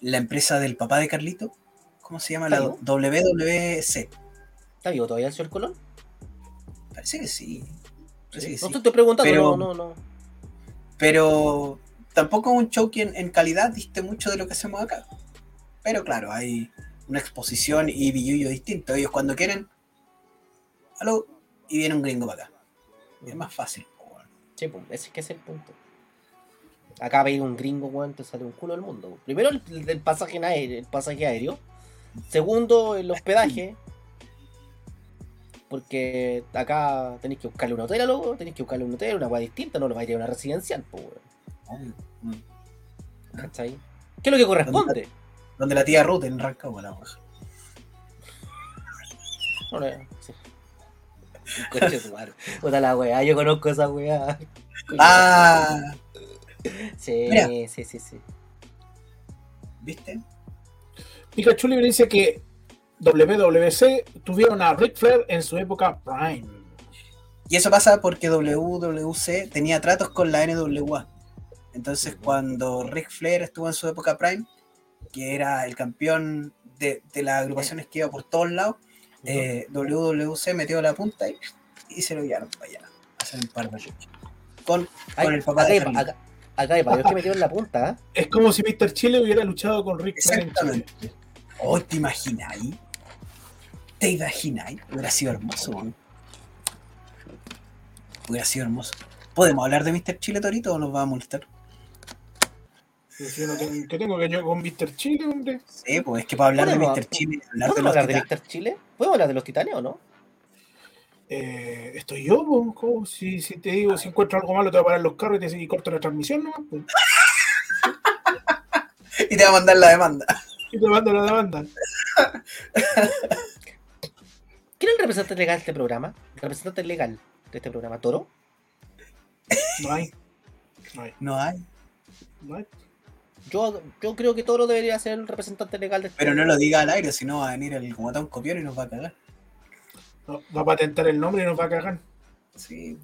la empresa del papá de Carlito, ¿cómo se llama? La ¿Algo? WWC. ¿Está vivo todavía el señor Colón? Parece que sí. Parece que No sí. te estoy preguntando, Pero- no, no, no. Pero tampoco es un show que en, en calidad diste mucho de lo que hacemos acá. Pero claro, hay una exposición y billullo distinto. Ellos cuando quieren, aló, y viene un gringo para acá. Es más fácil. weón. Sí, pues, ese es que es el punto. Acá veis un gringo, weón, te sale un culo del mundo. Primero el, el pasaje en aéreo, el pasaje aéreo. Segundo, el hospedaje. Porque acá tenéis que buscarle un hotel a loco, tenéis que buscarle un hotel, una weá distinta, no lo vais a ir a una residencial, pues, weón. Obvio. Mm. ¿Cachai? ¿Qué es lo que corresponde? Donde la tía Ruth en Rancagua, la baja. No, no. Coche de su madre. Puta la weá, yo conozco esa weá. Ah, Sí, Mira. sí, sí, sí. ¿viste? Pikachu Libre dice que WWC tuvieron a Ric Flair en su época prime. Y eso pasa porque WWC tenía tratos con la NWA. Entonces, cuando Ric Flair estuvo en su época Prime, que era el campeón de, de las agrupaciones que iba por todos lados, eh, WWC metió la punta y, y se lo llevaron para allá. a Hacer un par de luchas. Con, Ay, con el papá acá, de hay, Carlito. acá, acá hay varios que metieron la punta, ¿eh? Es como si Mr. Chile hubiera luchado con Ric Flair en Chile. Exactamente. Oh, ¿te imagináis? ¿Te imagináis? Hubiera sido hermoso, weón. Hubiera sido hermoso. ¿Podemos hablar de Mr. Chile Torito o nos va a molestar? Yo no tengo- ¿Qué tengo que yo con Mr. Chile, hombre? Sí, pues es que para hablar de ¿Podemos- Mr. Chile, hablar de ¿Podemos los hablar de Víctor Chile? ¿Podemos hablar de los titanes o no? Eh, estoy yo. Si, si te digo, si encuentro algo malo, te voy a parar los carros y te y corto la transmisión, ¿no? Pues, y te va a mandar la demanda. y te mando la demanda. ¿Quién es el representante legal de este programa? ¿El representante legal de este programa? ¿Toro? No hay. No hay. No hay. No hay. Yo, yo creo que Toro debería ser el representante legal de este Pero no lo diga al aire, si no va a venir el guatón copión y nos va a cagar. No, va a patentar el nombre y nos va a cagar. Sí.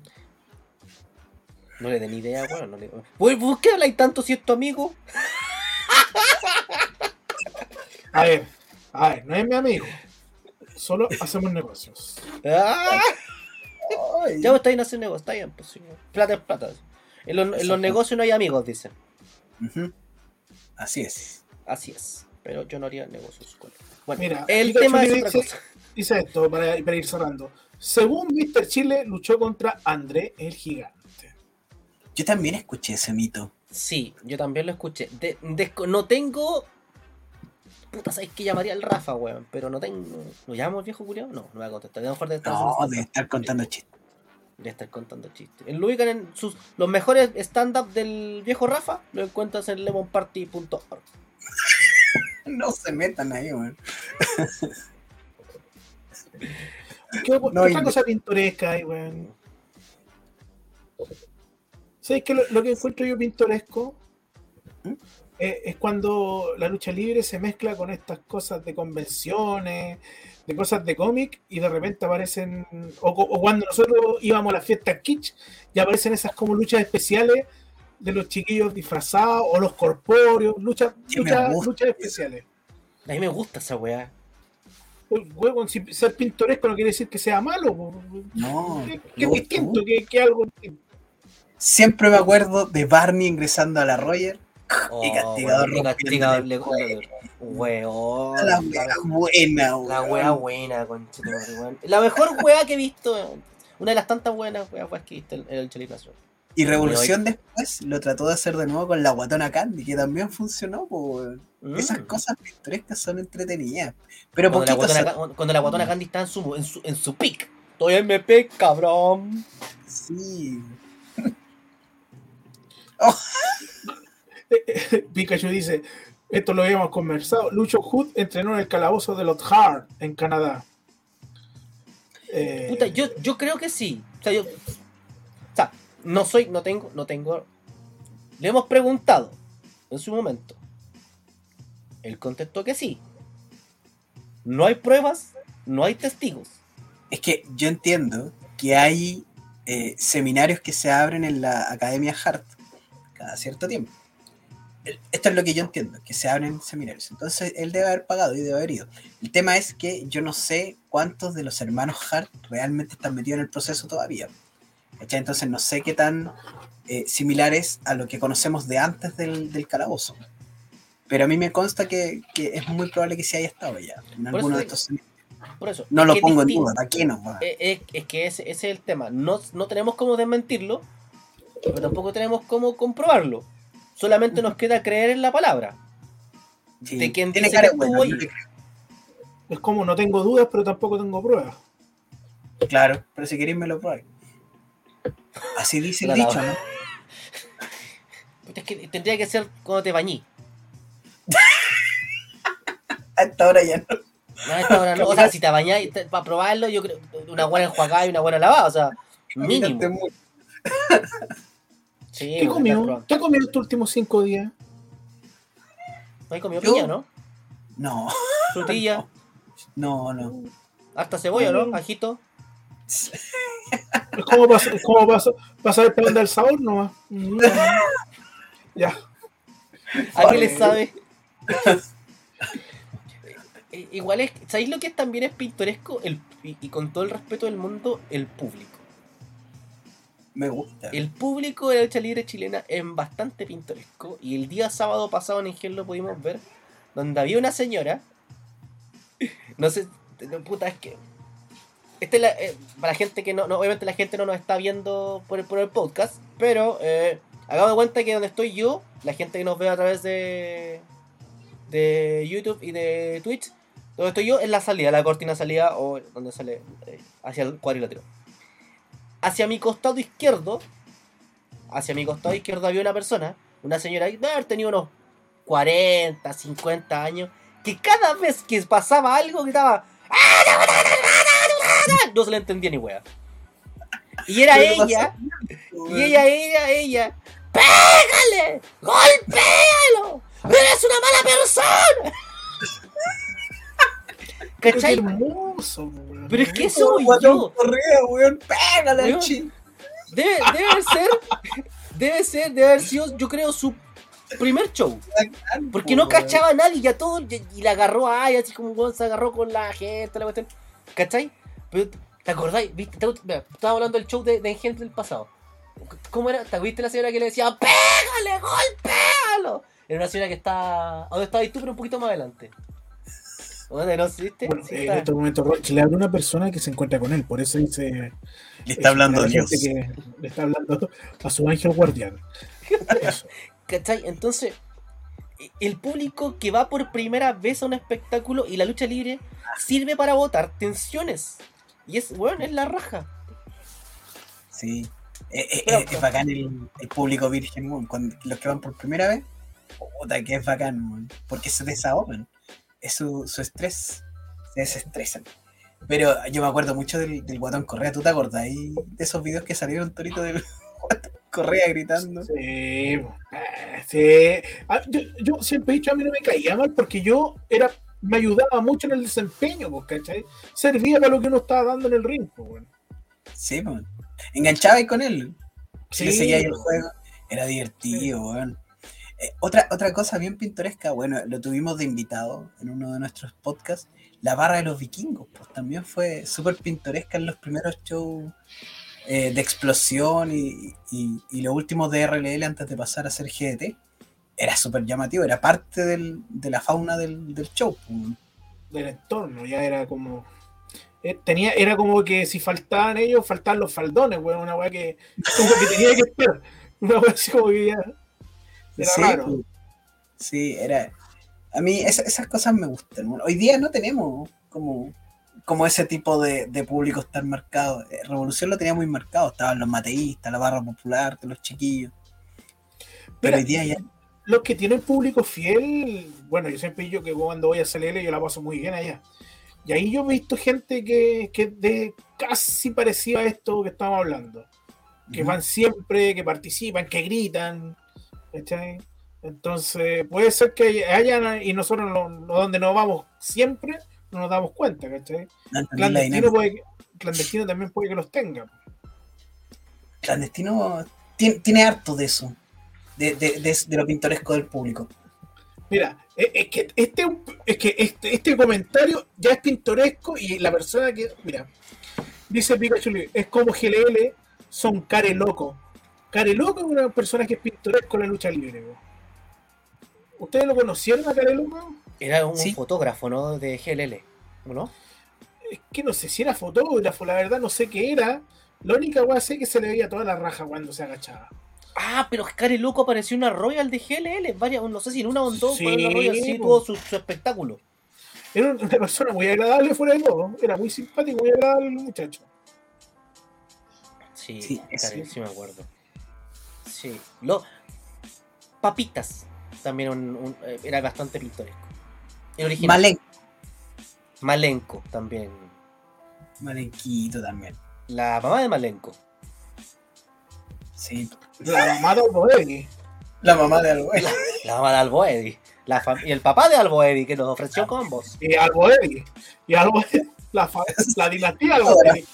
No le den idea, weón. No le... ¿Por qué habláis tanto si es tu amigo? A ver, a ver, no es mi amigo. Solo hacemos negocios. ¡Ah! Ay. Ya vos estáis en hacer negocio, está bien, pues sí. Plata es plata. En los, en los negocios no hay amigos, dicen. Ujú. Así es. Así es. Pero yo no haría negocios con. Bueno, Mira, el tema es otra dice- cosa. dice esto para, para ir cerrando. Según Mr. Chile, luchó contra André el Gigante. Yo también escuché ese mito. Sí, yo también lo escuché. De- no tengo. Puta, ¿sabes que llamaría al Rafa, weón? Pero no tengo. ¿Lo llamo el viejo culiao? No, no voy a contestar. A lo mejor de estar, No, de estar contando chistes. De estar contando chistes. Lo ubican en sus. Los mejores stand-up del viejo Rafa lo encuentras en lemonparty.org. No se metan ahí, weón. ¿Qué, No, qué otra cosa pintoresca hay, weón? ¿Sabes qué? Lo, lo que encuentro yo pintoresco ¿Mm? eh, es cuando la lucha libre se mezcla con estas cosas de convenciones, de cosas de cómic, y de repente aparecen, o, cuando nosotros íbamos a las fiestas kitsch, y aparecen esas como luchas especiales de los chiquillos disfrazados, o los corpóreos, luchas, luchas, luchas especiales. A mí me gusta esa weá. Huevón, si ser pintoresco no quiere decir que sea malo, po. No. que, que es distinto, que, que algo distinto. Siempre me acuerdo de Barney ingresando a la Roger. Oh, Y castigador weón, y castigador. Weón. La wea buena, weón. La wea buena, conchetumare, weón. La mejor wea que he visto. Una de las tantas buenas weas weas que he visto en en el Nacional. Y Revolución después lo trató de hacer de nuevo con la guatona Candy, que también funcionó, po, weón. Mm. Esas cosas pintorescas son entretenidas. Pero Cuando la, guatona, cuando la guatona Candy está en su, en su, en su pick. Estoy MP, cabrón. Sí. Pikachu dice, esto lo habíamos conversado, Lucho Hood entrenó en el calabozo de los Hard en Canadá. Eh, Puta, yo, yo creo que sí. O sea, yo. O sea, no soy, no tengo, no tengo. Le hemos preguntado en su momento. Él contestó que sí. No hay pruebas, no hay testigos. Es que yo entiendo que hay eh, seminarios que se abren en la Academia Hart cada cierto tiempo. Esto es lo que yo entiendo, que se abren seminarios. Entonces él debe haber pagado y debe haber ido. El tema es que yo no sé cuántos de los hermanos Hart realmente están metidos en el proceso todavía. Entonces no sé qué tan eh, similares a lo que conocemos de antes del, del calabozo. Pero a mí me consta que, que es muy probable que sí haya estado ya en Por alguno de estos seminarios. Por eso. No es lo es pongo en distinto. duda, ¿a qué nos va? Eh, Es, es que ese, ese es el tema. No, no tenemos cómo desmentirlo, pero tampoco tenemos cómo comprobarlo. Solamente nos queda creer en la palabra. Sí, de quien tiene dice cara que buena, estuvo ahí. es como no tengo dudas, pero tampoco tengo pruebas. Claro, pero si queréis me lo probáis. Así dice el dicho, ¿no? Es que tendría que ser cuando te bañí. A esta hora ya no. No, a esta hora no. O sea, si te bañáis te- para probarlo, yo creo una buena enjuagada y una buena lavada. O sea, mínimo. Sí, ¿Qué comió? ¿Qué comió estos últimos cinco días? ¿No hay comido Yo- piña, no? No, Frutilla, no, no. harta cebolla, ¿no? Mm. Ajito. Es como para, es como para dónde el sabor nomás. Mm, Ya. ¿A qué le sabe? Igual es, ¿sabéis lo que también es pintoresco? El, y, y con todo el respeto del mundo, el público. Me gusta. El público de la lucha libre chilena es bastante pintoresco. Y el día sábado pasado en Ingel lo pudimos ver. Donde había una señora. No sé. Puta, es que. Este es la- eh, para la gente que no, Obviamente la gente no nos está viendo por el, por el podcast. Pero eh, hagamos de cuenta que donde estoy yo, la gente que nos ve a través de. De YouTube y de Twitch. Donde estoy yo es la salida, la cortina salida o donde sale eh, hacia el cuadrilátero hacia mi costado izquierdo, hacia mi costado izquierdo había una persona, una señora, debe haber tenido unos 40, 50 años, que cada vez que pasaba algo gritaba, no se le entendía ni wea. Y era ella, y ella, ella, ella, ¡pégale! ¡Golpéalo! ¡Eres una mala persona! Qué hermoso, weón. Pero es que Como soy yo. Correa, weón, pégale al Weón. Debe, debe ser, debe ser, debe haber sido, yo creo, su primer show. Porque no cachaba a nadie, ya todo, y, y la agarró a así como weón, se agarró con la gente, la cuestión. ¿Cachai? Pero, ¿te acordáis? ¿Viste? Te- estaba hablando del show de, de Engendro del pasado. ¿Cómo era? ¿Te viste la señora que le decía, pégale, golpéalo? Era una señora que está. ¿A dónde estabas tú, pero un poquito más adelante? ¿Dónde no existe? Bueno, Sí en este momento Roche le habla a una persona que se encuentra con él, por eso dice. Le está hablando a Dios. que Le está hablando a su ángel guardián. Eso. ¿Cachai? Entonces, e- el público que va por primera vez a un espectáculo y la lucha libre sirve para botar tensiones. Y es, bueno, es la raja. Sí. Eh, eh, eh, es bacán el, el público virgen. Cuando, los que van por primera vez, puta que es bacán, weón. Porque se desahogan. Es su, su estrés. Se desestresan. Pero yo me acuerdo mucho del, del Guatón Correa. ¿Tú te acordás ahí de esos videos que salieron Torito del Guatón Correa gritando? Sí, eh, sí. Ah, yo, yo siempre he dicho a mí no me caía mal porque yo era me ayudaba mucho en el desempeño, pues, ¿cachai? Servía para lo que uno estaba dando en el ring, pues, bueno. Sí, weón. Enganchaba ahí con él. Si le Sí. seguía ahí el juego, era divertido, weón. Eh, otra, otra cosa bien pintoresca, bueno, lo tuvimos de invitado en uno de nuestros podcasts, la barra de los vikingos, pues también fue súper pintoresca en los primeros shows eh, de explosión y, y, y los últimos de RLL antes de pasar a ser GDT. Era súper llamativo, era parte del- de la fauna del, del show. pues. del entorno, ya era como. eh, Tenía, era como que si faltaban ellos, faltaban los faldones, weón, una weá que, tenía que estar. Una weá así como que ya. Era sí, raro. pues. Sí, era. A mí esa- esas cosas me gustan. Hoy día no tenemos como, como ese tipo de, de públicos tan marcados. Eh, Revolución lo tenía muy marcado. Estaban los mateístas, la barra popular, los chiquillos. Pero Mira, hoy día ya. los que tienen público fiel, bueno, yo siempre digo que cuando voy a CLL yo la paso muy bien allá. Y ahí yo he visto gente que, que de casi parecida a esto que estamos hablando. Que van siempre, que participan, que gritan. ¿Cachai? Entonces, puede ser que hayan, y nosotros no, no- donde nos vamos siempre, no nos damos cuenta, ¿cachai? No Clandestino, puede, clandestino también puede que los tenga. Clandestino tiene, tiene harto de eso. De, de, de, de lo pintoresco del público. Mira, es, es que este es que este, este comentario ya es pintoresco y la persona que, mira, dice Pikachu, es como GLL, son care loco. Care loco es una persona que es pintoresco en la lucha libre. ¿Ustedes lo conocieron a Care loco? Era un Sí. fotógrafo, ¿no? De GLL, ¿no? Es que no sé si era fotógrafo, la verdad no sé qué era. La única weá sé que se le veía toda la raja cuando se agachaba. Ah, pero Care Loco apareció en una Royal de GLL. Varias, no sé si en una o en dos, Sí, pero en una Royal sí tuvo su, su espectáculo. Era una persona muy agradable fuera de todo. Era muy simpático, muy agradable el muchacho. Sí, sí. sí me acuerdo. Sí. Lo, Papitas también un- un- eh, era bastante pintoresco. El original. Malen, Malenko también. Malenquito también. La mamá de Malenko. Sí. La mamá de Alboegui. La mamá de algo. La mamá de Alboedi. La fam- y el papá de Alboedi que nos ofreció combos. Y Alboegui. Y Alboegui. La, la dinastía Alboegui.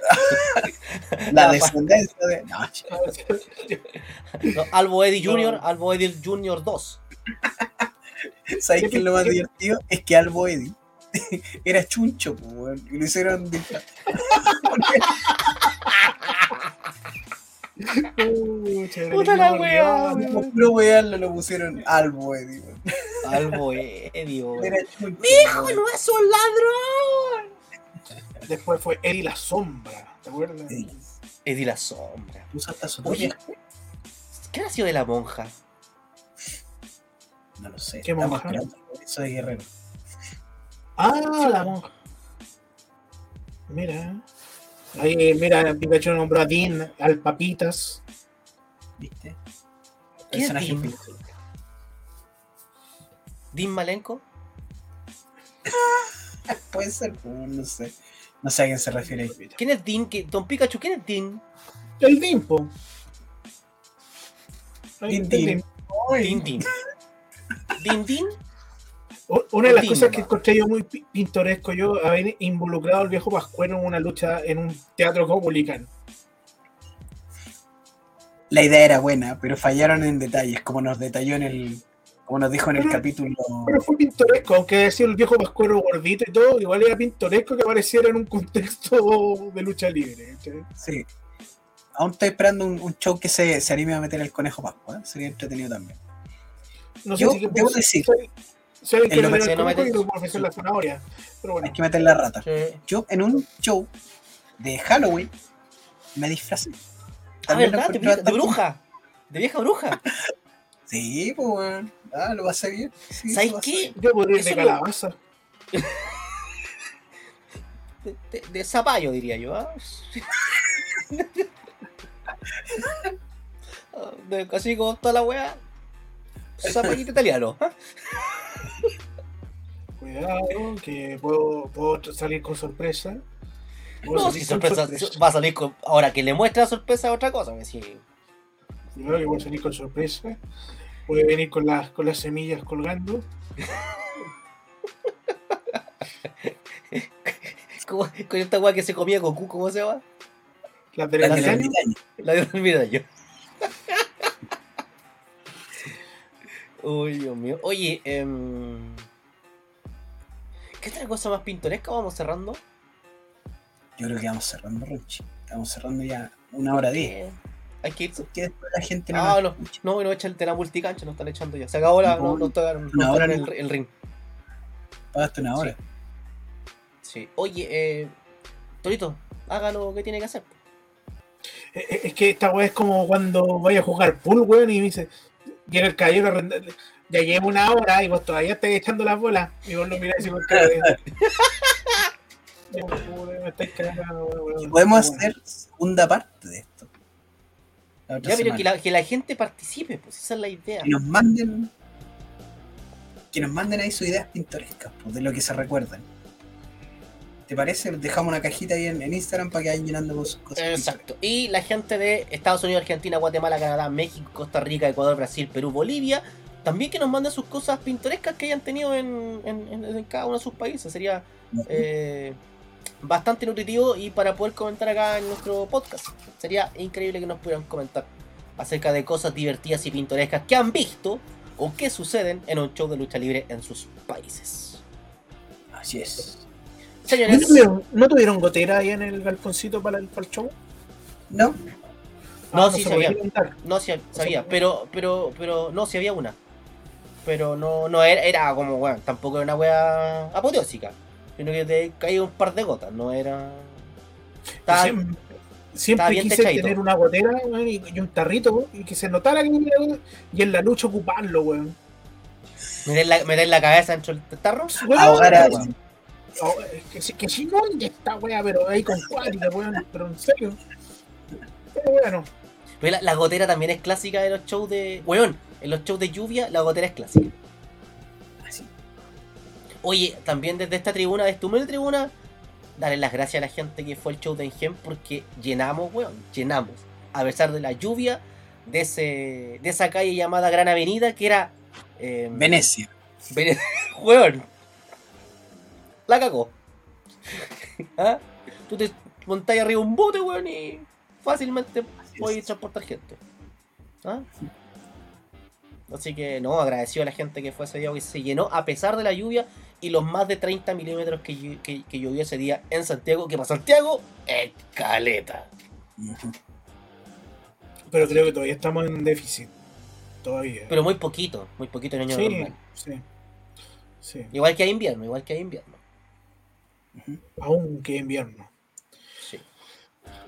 La La- descendencia de. No, No, Alboedi No. Junior, Alboedi Junior 2. ¿Sabes ¿Qué lo más divertido? Es que Albo Eddy era chuncho, po, weón, y lo hicieron. de- Pucha, Puta la wea. Lo weón, lo pusieron Albo weón. Era chuncho. ¡Mi hijo no es un ladrón! Después fue Eddie la Sombra. ¿Te acuerdas? Eddie la sombra. Oye. ¿Qué ha sido de la monja? No lo sé. ¿Qué monja? esperando eso de Guerrero. Ah, la monja. Mira. Ahí, mira, Pikachu nombró a Dean, al Papitas. ¿Viste? ¿Qué es Personaje Dean? ¿Dean Malenko? Puede ser, no sé. No sé a quién se refiere ahí. ¿Quién es Dean? ¿Qué- Don Pikachu, ¿quién es Dean? El Dimpo. Ahí Din, din. Dean Dean. ¿Dean Dean? O- Una de las cosas que encontré yo muy pi- pintoresco, yo haber involucrado al viejo Pascuero en una lucha en un teatro comunicano. La idea era buena, pero fallaron en detalles, como nos detalló en el. Como nos dijo en el Pero- capítulo. Pero fue pintoresco, aunque decía el viejo Pascuero gordito y todo, igual era pintoresco que apareciera en un contexto de lucha libre. Sí. Aún estoy esperando un, un show que se, se anime a meter el conejo Pascua. ¿eh? Sería entretenido también. No sé Yo si que debo decir- ve En que lo no ofrecer la zanahoria. Pero bueno, Hay que meter la rata. Sí. Yo en un show de Halloween me disfracé. Ah, También ¿verdad? De, bruja. De vieja bruja. Sí, pues, weón. Ah, lo pasé bien. Sí, ¿Sabes qué? yo podría ir de lo- calabaza. De, de- de zapallo, diría yo. Ah, de- así como toda la weá. Zapallito italiano. ¿ah? Cuidado, que puedo, puedo salir con sorpresa. Puedo No, si con sorpresa, va a salir con. Ahora que le muestra la sorpresa es otra cosa. que sí. Cuidado que puedo salir con sorpresa. Puede venir con las, con las semillas colgando. Como- con esta weá que se comía Goku, ¿cómo se llama? Las de La la de la. La yo. Uy, Dios mío. Oye, em, ¿qué otra cosa más pintoresca vamos cerrando? Yo creo que vamos cerrando, Ronchi. Estamos cerrando ya una hora diez. Hay que irse. Que después la gente no Ah, no, no, no echa el de la multicancha, no están echando ya. Se acabó la. No, No, no tocaron, no una hora tocaron el, el ring. Pagaste una hora. Sí. Oye, eh. Torito, haga lo que tiene que hacer. Eh, eh, Es que esta weá es como cuando vaya a jugar pool, weón, y me dice, llega el caballero ya llevo una hora y vos todavía estás echando las bolas. Y vos lo mirás Y weón. podemos hacer segunda parte de esto. Ya, pero que la, que la gente participe, pues esa es la idea. Que nos manden. Que nos manden ahí sus ideas pintorescas, pues, de lo que se recuerdan. ¿Te parece? Dejamos una cajita ahí en, en Instagram para que vayan llenando con sus cosas. Exacto. Y la gente de Estados Unidos, Argentina, Guatemala, Canadá, México, Costa Rica, Ecuador, Brasil, Perú, Bolivia, también que nos manden sus cosas pintorescas que hayan tenido en, en- cada uno de sus países. Sería eh, bastante nutritivo y para poder comentar acá en nuestro podcast. Sería increíble que nos pudieran comentar acerca de cosas divertidas y pintorescas que han visto o que suceden en un show de lucha libre en sus países. Así es. ¿No Señores, tuvieron, ¿No tuvieron gotera ahí en el galponcito para el, para el show? ¿No? No, Ah, sí sabía. no sí, sabía, pero, pero, pero, no, sí había una. Pero no, no era, era como, bueno, tampoco era una wea apoteósica. Sino que te caía un par de gotas, no era. Estaba- Siempre, siempre estaba bien quise techadito. tener una gotera weón, y, y un tarrito weón, y que se notara que y en la lucha ocuparlo, weón. meter, la, meter la cabeza dentro del tarro. Weón, Ahogar a weón. alguien. Oh, es que, si- que si no, ¿dónde está, weá? Pero ahí con cuática, weón. Pero en serio. Pero bueno. La, la gotera también es clásica de los shows de. Weón, en los shows de lluvia la gotera es clásica. Oye, también desde esta tribuna, de esta humilde tribuna, darle las gracias a la gente que fue el show de Engen porque llenamos, weón, llenamos. A pesar de la lluvia, de ese de esa calle llamada Gran Avenida, que era. eh, Venecia. Vene- weón. La cagó. ¿Ah? Tú te montás arriba un bote, weón, y fácilmente puedes es. transportar gente. ¿Ah? Así que no, agradecido a la gente que fue ese día que se llenó a pesar de la lluvia y los más de 30 milímetros que, que, que llovió ese día en Santiago, que para Santiago es caleta. Pero creo que todavía estamos en déficit. Todavía. Pero muy poquito, muy poquito en año sí, normal. sí. Sí. Igual que hay invierno, igual que hay invierno. Aún que invierno. Sí.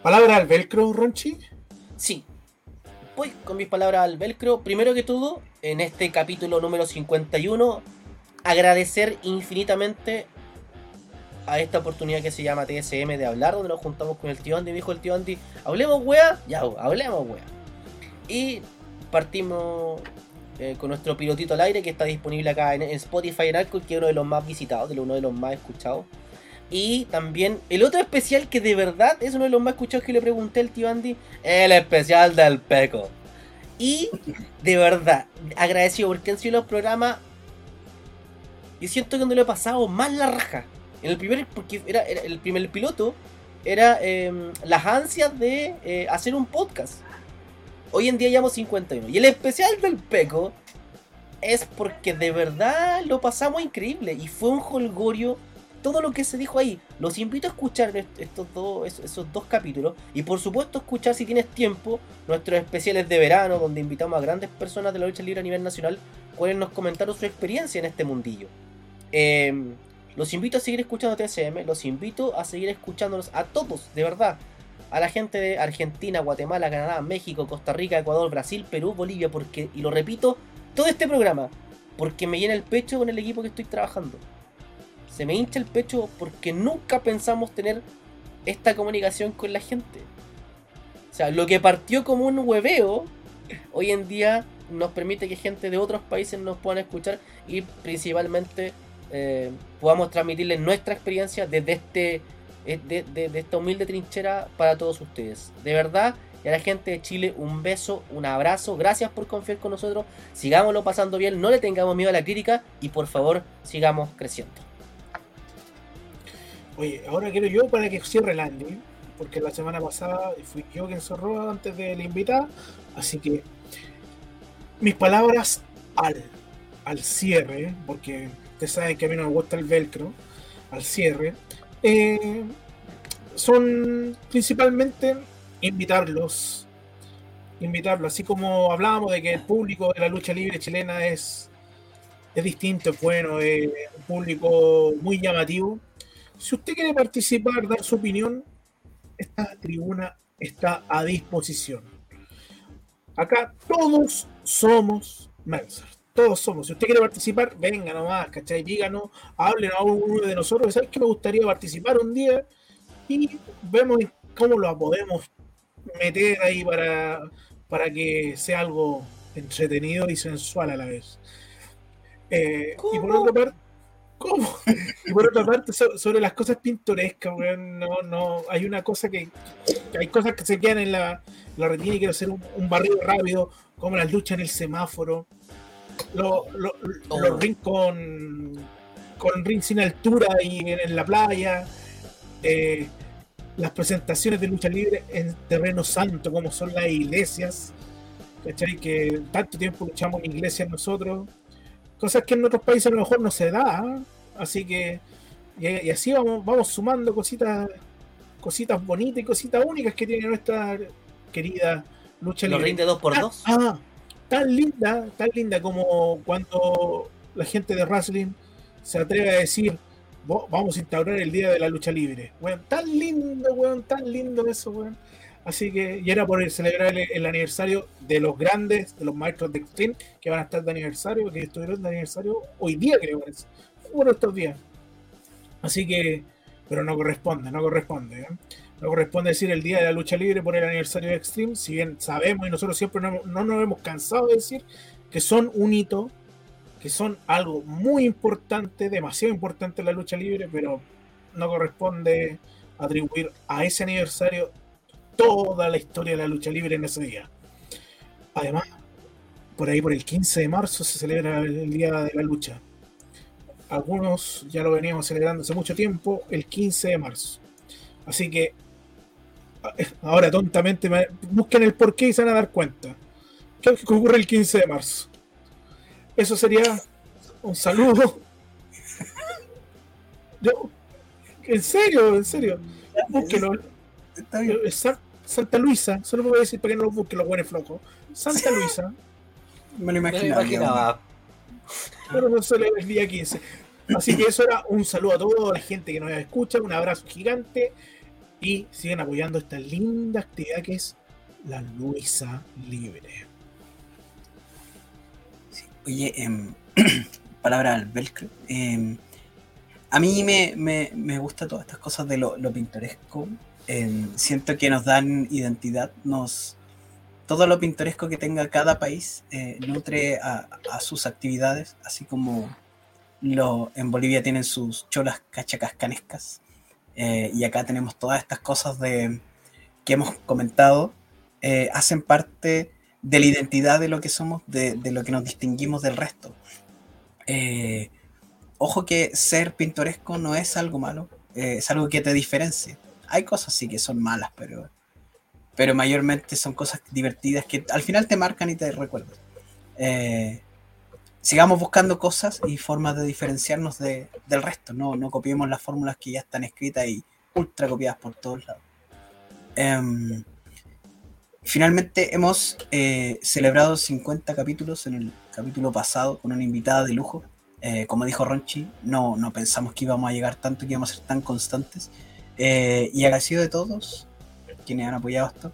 Palabra al velcro, Ronchi. Sí. Voy con mis palabras al velcro. Primero que todo, en este capítulo número 51, agradecer infinitamente a esta oportunidad que se llama TSM de hablar, donde nos juntamos con el tío Andy. Me dijo el tío Andy, hablemos wea, ya, hablemos wea. Y partimos eh, con nuestro pilotito al aire que está disponible acá en, en Spotify en Alcohol, que es uno de los más visitados, de uno de los más escuchados. Y también el otro especial que de verdad es uno de los más escuchados que le pregunté al tío Andy, el especial del Peco. Y de verdad, agradecido porque han sido los programas. Y siento que donde lo he pasado más la raja. En el primer, porque era, el primer piloto, era eh, las ansias de eh, hacer un podcast. Hoy en día llevamos 51. Y el especial del Peco es porque de verdad lo pasamos increíble. Y fue un holgorio todo lo que se dijo ahí. Los invito a escuchar est- estos dos, esos, dos capítulos. Y por supuesto escuchar si tienes tiempo nuestros especiales de verano, donde invitamos a grandes personas de la lucha libre a nivel nacional cuales nos comentaron su experiencia en este mundillo. Em, los invito a seguir escuchando TCM, los invito a seguir escuchándonos a todos, de verdad. A la gente de Argentina, Guatemala, Canadá, México, Costa Rica, Ecuador, Brasil, Perú, Bolivia, porque, y lo repito, todo este programa, porque me llena el pecho con el equipo que estoy trabajando. Se me hincha el pecho porque nunca pensamos tener esta comunicación con la gente. O sea, lo que partió como un hueveo, hoy en día nos permite que gente de otros países nos puedan escuchar y principalmente eh, podamos transmitirles nuestra experiencia desde este eh, de, esta humilde trinchera para todos ustedes. De verdad, y a la gente de Chile un beso, un abrazo, gracias por confiar con nosotros, sigámoslo pasando bien, no le tengamos miedo a la crítica y por favor sigamos creciendo. Oye, ahora quiero yo para que cierre el año porque la semana pasada fui yo quien cerró antes de la invitada, así que mis palabras al, al cierre, porque ustedes saben que a mí no me gusta el velcro, al cierre, eh, son principalmente invitarlos, invitarlos, así como hablábamos de que el público de la lucha libre chilena es, es distinto, es bueno, es un público muy llamativo. Si usted quiere participar, dar su opinión, esta tribuna está a disposición. Acá todos somos Mercer. Todos somos. Si usted quiere participar, venga nomás, ¿cachai? Díganos, háblenos a uno de nosotros. ¿Sabes que me gustaría participar un día? Y vemos cómo lo podemos meter ahí para, para que sea algo entretenido y sensual a la vez. Eh, y por otra parte, ¿Cómo? Y por otra parte, sobre las cosas pintorescas, weón, no, no, hay una cosa que, hay cosas que se quedan en la, la retina y quiero hacer un, barrido rápido, como las luchas en el semáforo, los oh. rings con, con ring sin altura y en, la playa, eh, las presentaciones de lucha libre en terreno santo, como son las iglesias, ¿cachai? Que tanto tiempo luchamos en iglesias nosotros cosas que en otros países a lo mejor no se da. ¿ah? Así que, y, así vamos, vamos sumando cositas, cositas bonitas y cositas únicas que tiene nuestra querida lucha libre. rinde dos por dos. Ah, tan linda, tan linda como cuando la gente de wrestling se atreve a decir, vamos a instaurar el día de la lucha libre. Bueno, tan lindo, weón, tan lindo eso, weón. Así que, y era por celebrar el, aniversario de los grandes, de los maestros de Extreme, que van a estar de aniversario, que estuvieron de aniversario hoy día, creo que es. Bueno, estos días. Así que, pero no corresponde, no corresponde. ¿eh? No corresponde decir el día de la lucha libre por el aniversario de Extreme, si bien sabemos y nosotros siempre no, no nos hemos cansado de decir que son un hito, que son algo muy importante, demasiado importante en la lucha libre, pero no corresponde atribuir a ese aniversario toda la historia de la lucha libre en ese día. Además, por ahí por el 15 de marzo se celebra el Día de la Lucha. Algunos ya lo veníamos celebrando hace mucho tiempo, el 15 de marzo. Así que ahora tontamente busquen el porqué y se van a dar cuenta. ¿Qué ocurre el 15 de marzo? Eso sería un saludo. Yo, en serio, en serio. Búsquenlo. Santa Luisa, solo voy a decir para que no lo busquen los buenos flojos. Santa Luisa. Me lo imaginaba. Pero no solo el día 15. Así que eso era un saludo a toda la gente que nos escucha, un abrazo gigante y siguen apoyando esta linda actividad que es la Luisa Libre. oye, eh, palabra al velcro. Em, a mí me, me, me gusta todas estas cosas de lo, pintoresco, siento que nos dan identidad, nos todo lo pintoresco que tenga cada país eh, nutre a, sus actividades, así como lo, en Bolivia tienen sus cholas cachacascanescas eh, y acá tenemos todas estas cosas de, que hemos comentado, eh, hacen parte de la identidad de lo que somos, de, de lo que nos distinguimos del resto. ojo que ser pintoresco no es algo malo, es algo que te diferencia hay cosas sí que son malas, pero, pero mayormente son cosas divertidas que al final te marcan y te recuerdan. Eh, sigamos buscando cosas y formas de diferenciarnos del resto, no, no copiemos las fórmulas que ya están escritas y ultra copiadas por todos lados. Em, finalmente hemos eh, celebrado 50 capítulos en el capítulo pasado con una invitada de lujo. Eh, como dijo Ronchi, no, no pensamos que íbamos a llegar tanto, que íbamos a ser tan constantes. Eh, y agradecido de todos quienes han apoyado esto,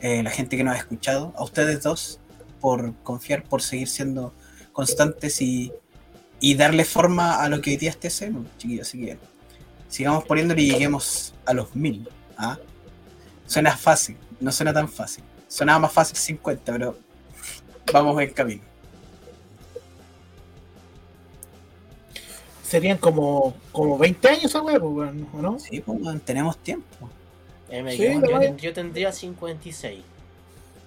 eh, la gente que nos ha escuchado, a ustedes dos por confiar, por seguir siendo constantes y, y darle forma a lo que hoy día es TCM, chiquillos. Así que sigamos poniéndole y lleguemos a los mil. ¿ah? Suena fácil, no suena tan fácil. Sonaba más fácil 50, pero vamos en camino. Serían como, como 20 años esa pues, ¿o no? Sí, pues, tenemos tiempo. Eh, Sí, yo, tendría 56. De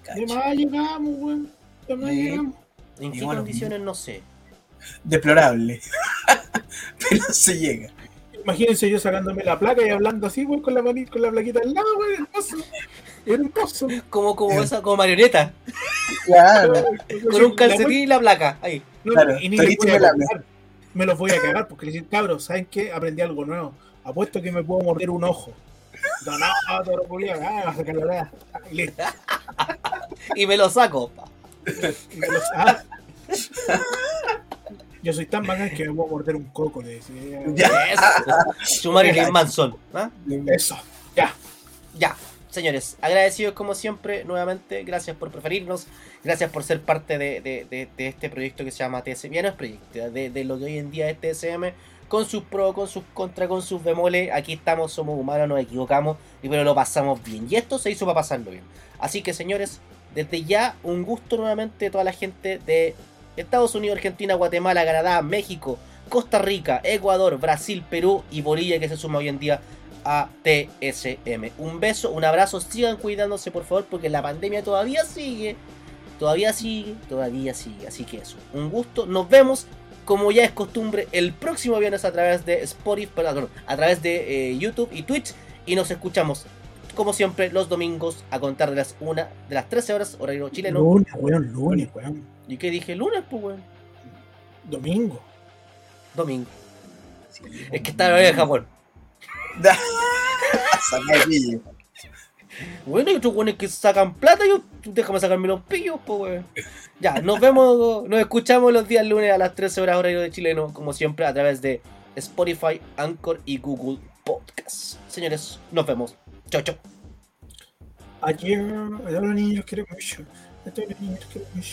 Cacha. más llegamos, weón. De más Sí. llegamos. ¿En qué condiciones? No sé. Deplorable. pero se llega. Imagínense yo sacándome la placa y hablando así, weón, con la manita, con la plaquita al lado, hermoso. Hermoso. Como, como Eh. esa, como marioneta. Claro. Con un calcetín y la placa. Ahí. No, Claro, y ni voy me a la- cagar. Me los voy a cagar porque les dicen, cabros, ¿saben qué? Aprendí algo nuevo. Apuesto que me puedo morder un ojo. No, no, ah, la weá. Ah, listo. Y me lo saco. Y me los- ah. Yo soy tan bacán que me puedo morder un coco, le decía. Ya. Eso. Su Marilyn Manson. ¿ah? Eso, ya. Ya, señores, agradecidos como siempre, nuevamente, gracias por preferirnos, gracias por ser parte de, de- de- de este proyecto que se llama TSM, ya no es proyecto, de, de lo que hoy en día es TSM, con sus pros, con sus contras, con sus bemoles, aquí estamos, somos humanos, nos equivocamos, y pero lo pasamos bien, y esto se hizo para pasarlo bien. Así que señores, desde ya, un gusto nuevamente a toda la gente de Estados Unidos, Argentina, Guatemala, Canadá, México, Costa Rica, Ecuador, Brasil, Perú y Bolivia que se suma hoy en día a TSM. Un beso, un abrazo, sigan cuidándose por favor porque la pandemia todavía sigue, todavía sigue, todavía sigue. Así que eso, un gusto, nos vemos como ya es costumbre el próximo viernes a través de Spotify, perdón, a través de eh, YouTube y Twitch y nos escuchamos como siempre los domingos a contar de las una, de las 13 horas horario chileno. Lunes, weón, lunes, weón. ¿Y qué dije? Lunes, pues weón. Domingo. Domingo. Es que está en horario de Japón. Bueno, hay otros buenos que sacan plata, yo déjame sacarme los pillos, pues weón. Ya, nos vemos, nos escuchamos los días lunes a las 13 horas horario de chileno, como siempre, a través de Spotify, Anchor y Google Podcast. Señores, nos vemos. Chau, chau. Ayer, a los niños quiero mucho. A todos los niños quiero mucho.